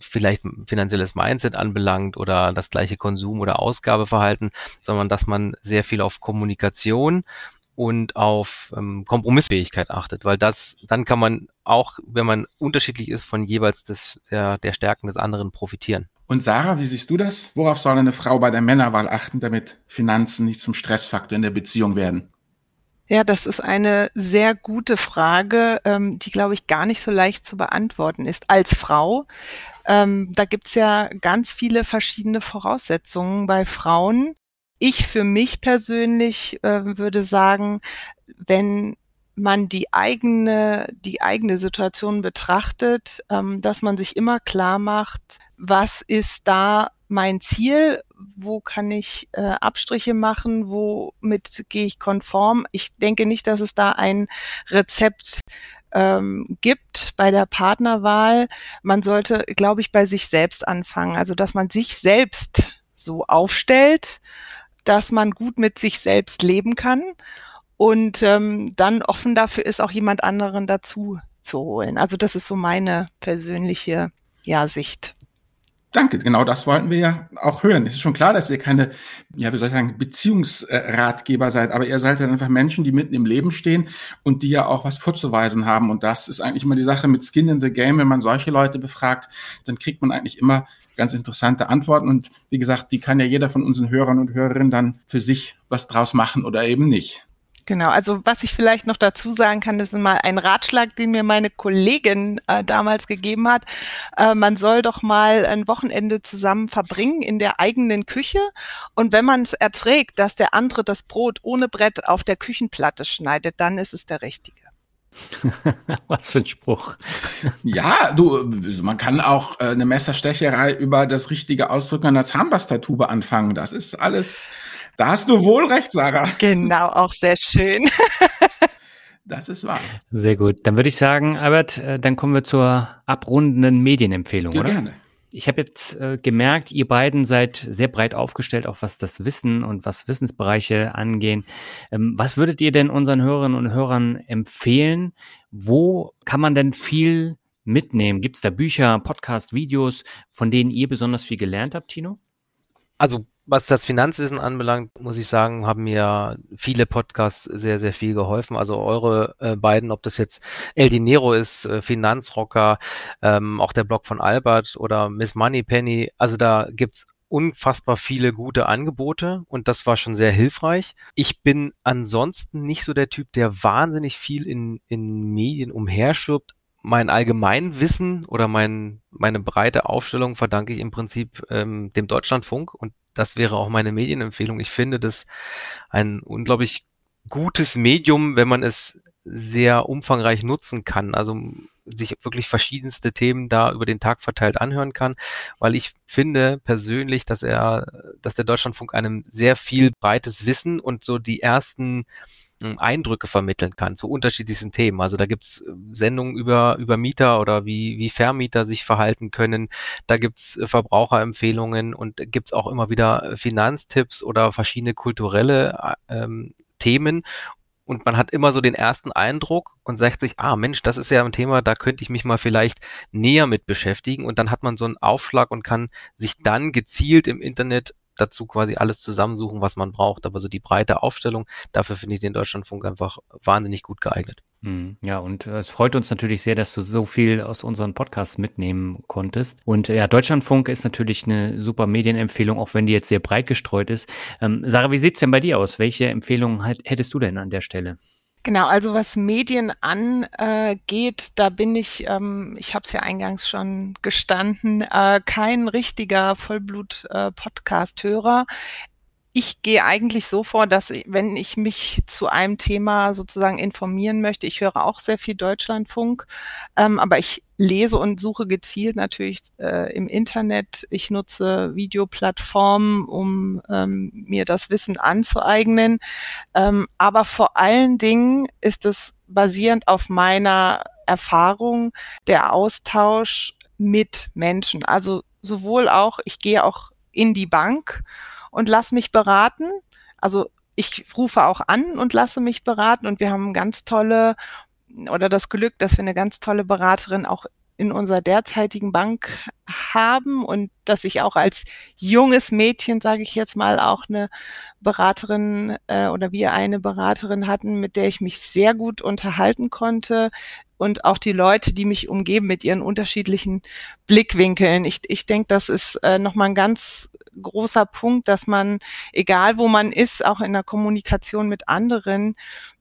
vielleicht finanzielles Mindset anbelangt oder das gleiche Konsum- oder Ausgabeverhalten, sondern dass man sehr viel auf Kommunikation und auf ähm, Kompromissfähigkeit achtet, weil das, dann kann man auch, wenn man unterschiedlich ist, von jeweils des, der, der Stärken des anderen profitieren. Und Sarah, wie siehst du das? Worauf soll eine Frau bei der Männerwahl achten, damit Finanzen nicht zum Stressfaktor in der Beziehung werden? Ja, das ist eine sehr gute Frage, ähm, die, glaube ich, gar nicht so leicht zu beantworten ist. Als Frau, ähm, da gibt's ja ganz viele verschiedene Voraussetzungen bei Frauen. Ich für mich persönlich äh, würde sagen, wenn man die eigene, die eigene Situation betrachtet, ähm, dass man sich immer klar macht, was ist da mein Ziel, wo kann ich äh, Abstriche machen, womit gehe ich konform. Ich denke nicht, dass es da ein Rezept ähm, gibt bei der Partnerwahl. Man sollte, glaube ich, bei sich selbst anfangen. Also, dass man sich selbst so aufstellt, dass man gut mit sich selbst leben kann und ähm, dann offen dafür ist, auch jemand anderen dazu zu holen. Also das ist so meine persönliche ja, Sicht. Danke, genau das wollten wir ja auch hören. Es ist schon klar, dass ihr keine, ja, wie soll ich sagen, Beziehungsratgeber seid, aber ihr seid ja einfach Menschen, die mitten im Leben stehen und die ja auch was vorzuweisen haben. Und das ist eigentlich immer die Sache mit Skin in the Game. Wenn man solche Leute befragt, dann kriegt man eigentlich immer ganz interessante Antworten. Und wie gesagt, die kann ja jeder von unseren Hörern und Hörerinnen dann für sich was draus machen oder eben nicht. Genau, also was ich vielleicht noch dazu sagen kann, das ist mal ein Ratschlag, den mir meine Kollegin äh, damals gegeben hat. Äh, man soll doch mal ein Wochenende zusammen verbringen in der eigenen Küche und wenn man es erträgt, dass der andere das Brot ohne Brett auf der Küchenplatte schneidet, dann ist es der richtige. Was für ein Spruch. Ja, du, man kann auch äh, eine Messerstecherei über das richtige Ausdrücken einer Zahnpastatube anfangen. Das ist alles da hast du wohl recht, Sarah. Genau, auch sehr schön. Das ist wahr. Sehr gut. Dann würde ich sagen, Albert, äh, dann kommen wir zur abrundenden Medienempfehlung, ja, oder? Gerne. Ich habe jetzt äh, gemerkt, ihr beiden seid sehr breit aufgestellt, auch was das Wissen und was Wissensbereiche angehen. Ähm, was würdet ihr denn unseren Hörerinnen und Hörern empfehlen? Wo kann man denn viel mitnehmen? Gibt es da Bücher, Podcasts, Videos, von denen ihr besonders viel gelernt habt, Tino? Also was das Finanzwissen anbelangt, muss ich sagen, haben mir viele Podcasts sehr, sehr viel geholfen. Also eure äh, beiden, ob das jetzt El Dinero ist, äh, Finanzrocker, ähm, auch der Blog von Albert oder Miss Moneypenny. Also da gibt's unfassbar viele gute Angebote und das war schon sehr hilfreich. Ich bin ansonsten nicht so der Typ, der wahnsinnig viel in, in Medien umherschwirbt. Mein Allgemeinwissen oder mein, meine breite Aufstellung verdanke ich im Prinzip ähm, dem Deutschlandfunk und das wäre auch meine Medienempfehlung. Ich finde das ein unglaublich gutes Medium, wenn man es sehr umfangreich nutzen kann. Also sich wirklich verschiedenste Themen da über den Tag verteilt anhören kann, weil ich finde persönlich, dass er, dass der Deutschlandfunk einem sehr viel breites Wissen und so die ersten Eindrücke vermitteln kann zu unterschiedlichsten Themen. Also da gibt's äh, Sendungen über, über Mieter oder wie, wie Vermieter sich verhalten können. Da gibt's äh, Verbraucherempfehlungen und gibt's auch immer wieder äh, Finanztipps oder verschiedene kulturelle ähm, Themen. Und man hat immer so den ersten Eindruck und sagt sich, ah Mensch, das ist ja ein Thema, da könnte ich mich mal vielleicht näher mit beschäftigen. Und dann hat man so einen Aufschlag und kann sich dann gezielt im Internet dazu quasi alles zusammensuchen, was man braucht. Aber so die breite Aufstellung, dafür finde ich den Deutschlandfunk einfach wahnsinnig gut geeignet. Hm, ja, und äh, es freut uns natürlich sehr, dass du so viel aus unseren Podcasts mitnehmen konntest. Und äh, ja, Deutschlandfunk ist natürlich eine super Medienempfehlung, auch wenn die jetzt sehr breit gestreut ist. Ähm, Sarah, wie sieht's denn bei dir aus? Welche Empfehlungen hättest du denn an der Stelle? Genau, also was Medien angeht, da bin ich, ähm, ich habe es ja eingangs schon gestanden, äh, kein richtiger Vollblut-Podcast-Hörer. Ich gehe eigentlich so vor, dass wenn ich mich zu einem Thema sozusagen informieren möchte, ich höre auch sehr viel Deutschlandfunk, ähm, aber ich lese und suche gezielt natürlich äh, im Internet. Ich nutze Videoplattformen, um ähm, mir das Wissen anzueignen. Ähm, aber vor allen Dingen ist es basierend auf meiner Erfahrung der Austausch mit Menschen. Also sowohl auch, ich gehe auch in die Bank und lasse mich beraten. Also ich rufe auch an und lasse mich beraten und wir haben ganz tolle oder das Glück, dass wir eine ganz tolle Beraterin auch in unserer derzeitigen Bank haben und dass ich auch als junges Mädchen, sage ich jetzt mal, auch eine Beraterin äh, oder wir eine Beraterin hatten, mit der ich mich sehr gut unterhalten konnte und auch die Leute, die mich umgeben mit ihren unterschiedlichen Blickwinkeln. Ich, ich denke, das ist äh, nochmal ein ganz großer Punkt, dass man, egal wo man ist, auch in der Kommunikation mit anderen,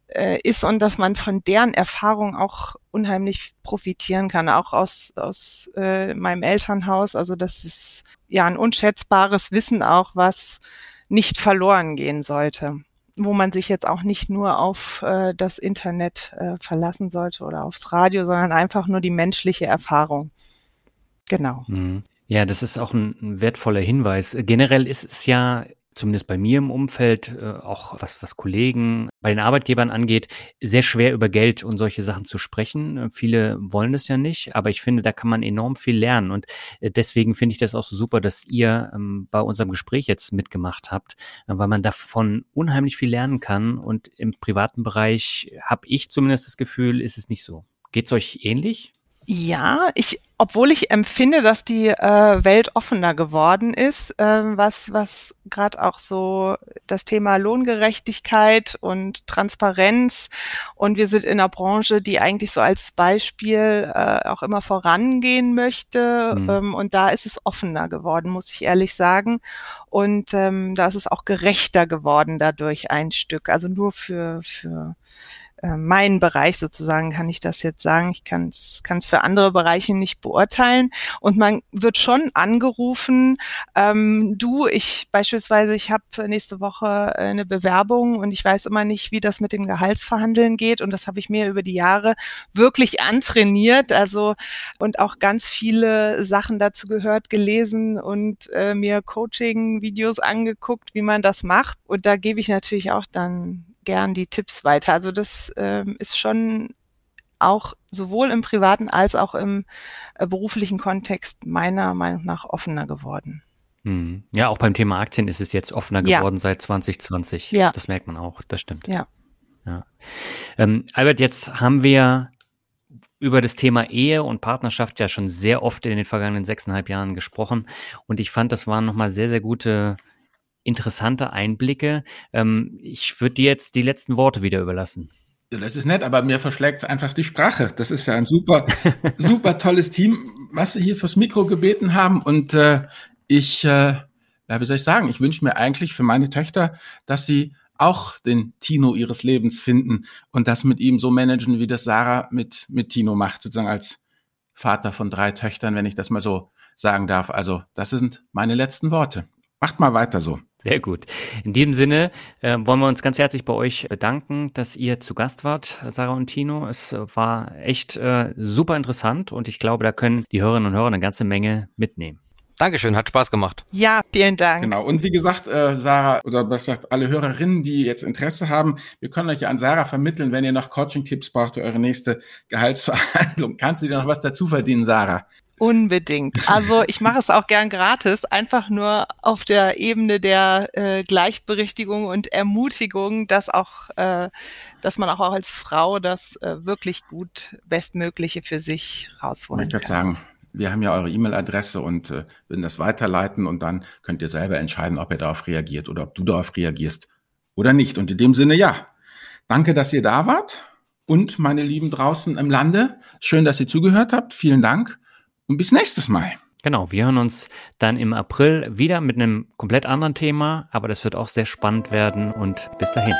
äh, ist und dass man von deren Erfahrung auch unheimlich profitieren kann, auch aus, aus äh, meinem Elternhaus. Also das ist ja ein unschätzbares Wissen auch, was nicht verloren gehen sollte wo man sich jetzt auch nicht nur auf äh, das Internet äh, verlassen sollte oder aufs Radio, sondern einfach nur die menschliche Erfahrung. Genau. Mhm. Ja, das ist auch ein, ein wertvoller Hinweis. Generell ist es ja zumindest bei mir im Umfeld, äh, auch was, was Kollegen bei den Arbeitgebern angeht, sehr schwer über Geld und solche Sachen zu sprechen. Äh, viele wollen es ja nicht, aber ich finde, da kann man enorm viel lernen. Und äh, deswegen finde ich das auch so super, dass ihr ähm, bei unserem Gespräch jetzt mitgemacht habt, weil man davon unheimlich viel lernen kann. Und im privaten Bereich habe ich zumindest das Gefühl, ist es nicht so. Geht es euch ähnlich? Ja, ich, obwohl ich empfinde, dass die äh, Welt offener geworden ist, äh, was, was gerade auch so das Thema Lohngerechtigkeit und Transparenz und wir sind in einer Branche, die eigentlich so als Beispiel äh, auch immer vorangehen möchte mhm. ähm, und da ist es offener geworden, muss ich ehrlich sagen und ähm, da ist es auch gerechter geworden dadurch ein Stück, also nur für, für äh, meinen Bereich sozusagen kann ich das jetzt sagen. Ich kann es für andere Bereiche nicht beurteilen. Und man wird schon angerufen, ähm, du, ich beispielsweise, ich habe nächste Woche eine Bewerbung und ich weiß immer nicht, wie das mit dem Gehaltsverhandeln geht. Und das habe ich mir über die Jahre wirklich antrainiert. Also und auch ganz viele Sachen dazu gehört, gelesen und äh, mir Coaching-Videos angeguckt, wie man das macht. Und da gebe ich natürlich auch dann gern die Tipps weiter. Also das ähm, ist schon auch sowohl im privaten als auch im äh, beruflichen Kontext meiner Meinung nach offener geworden. Hm. Ja, auch beim Thema Aktien ist es jetzt offener geworden ja. seit 2020. Ja. Das merkt man auch, das stimmt. Ja. ja. Ähm, Albert, jetzt haben wir über das Thema Ehe und Partnerschaft ja schon sehr oft in den vergangenen sechseinhalb Jahren gesprochen. Und ich fand, das waren nochmal sehr, sehr gute interessante Einblicke. Ähm, ich würde dir jetzt die letzten Worte wieder überlassen. Das ist nett, aber mir verschlägt es einfach die Sprache. Das ist ja ein super, super tolles Team, was Sie hier fürs Mikro gebeten haben. Und äh, ich, äh, ja, wie soll ich sagen, ich wünsche mir eigentlich für meine Töchter, dass sie auch den Tino ihres Lebens finden und das mit ihm so managen, wie das Sarah mit, mit Tino macht, sozusagen als Vater von drei Töchtern, wenn ich das mal so sagen darf. Also, das sind meine letzten Worte. Macht mal weiter so. Sehr gut. In diesem Sinne äh, wollen wir uns ganz herzlich bei euch bedanken, dass ihr zu Gast wart, Sarah und Tino. Es war echt äh, super interessant und ich glaube, da können die Hörerinnen und Hörer eine ganze Menge mitnehmen. Dankeschön, hat Spaß gemacht. Ja, vielen Dank. Genau. Und wie gesagt, äh, Sarah, oder was sagt alle Hörerinnen, die jetzt Interesse haben, wir können euch ja an Sarah vermitteln, wenn ihr noch Coaching-Tipps braucht für eure nächste Gehaltsverhandlung. Kannst du dir noch was dazu verdienen, Sarah? Unbedingt. Also ich mache es auch gern gratis, einfach nur auf der Ebene der äh, Gleichberechtigung und Ermutigung, dass auch, äh, dass man auch als Frau das äh, wirklich gut Bestmögliche für sich rausholen kann. Ich würde sagen, wir haben ja eure E-Mail-Adresse und äh, würden das weiterleiten und dann könnt ihr selber entscheiden, ob ihr darauf reagiert oder ob du darauf reagierst oder nicht. Und in dem Sinne, ja, danke, dass ihr da wart und meine Lieben draußen im Lande, schön, dass ihr zugehört habt. Vielen Dank und bis nächstes Mal. Genau, wir hören uns dann im April wieder mit einem komplett anderen Thema, aber das wird auch sehr spannend werden und bis dahin.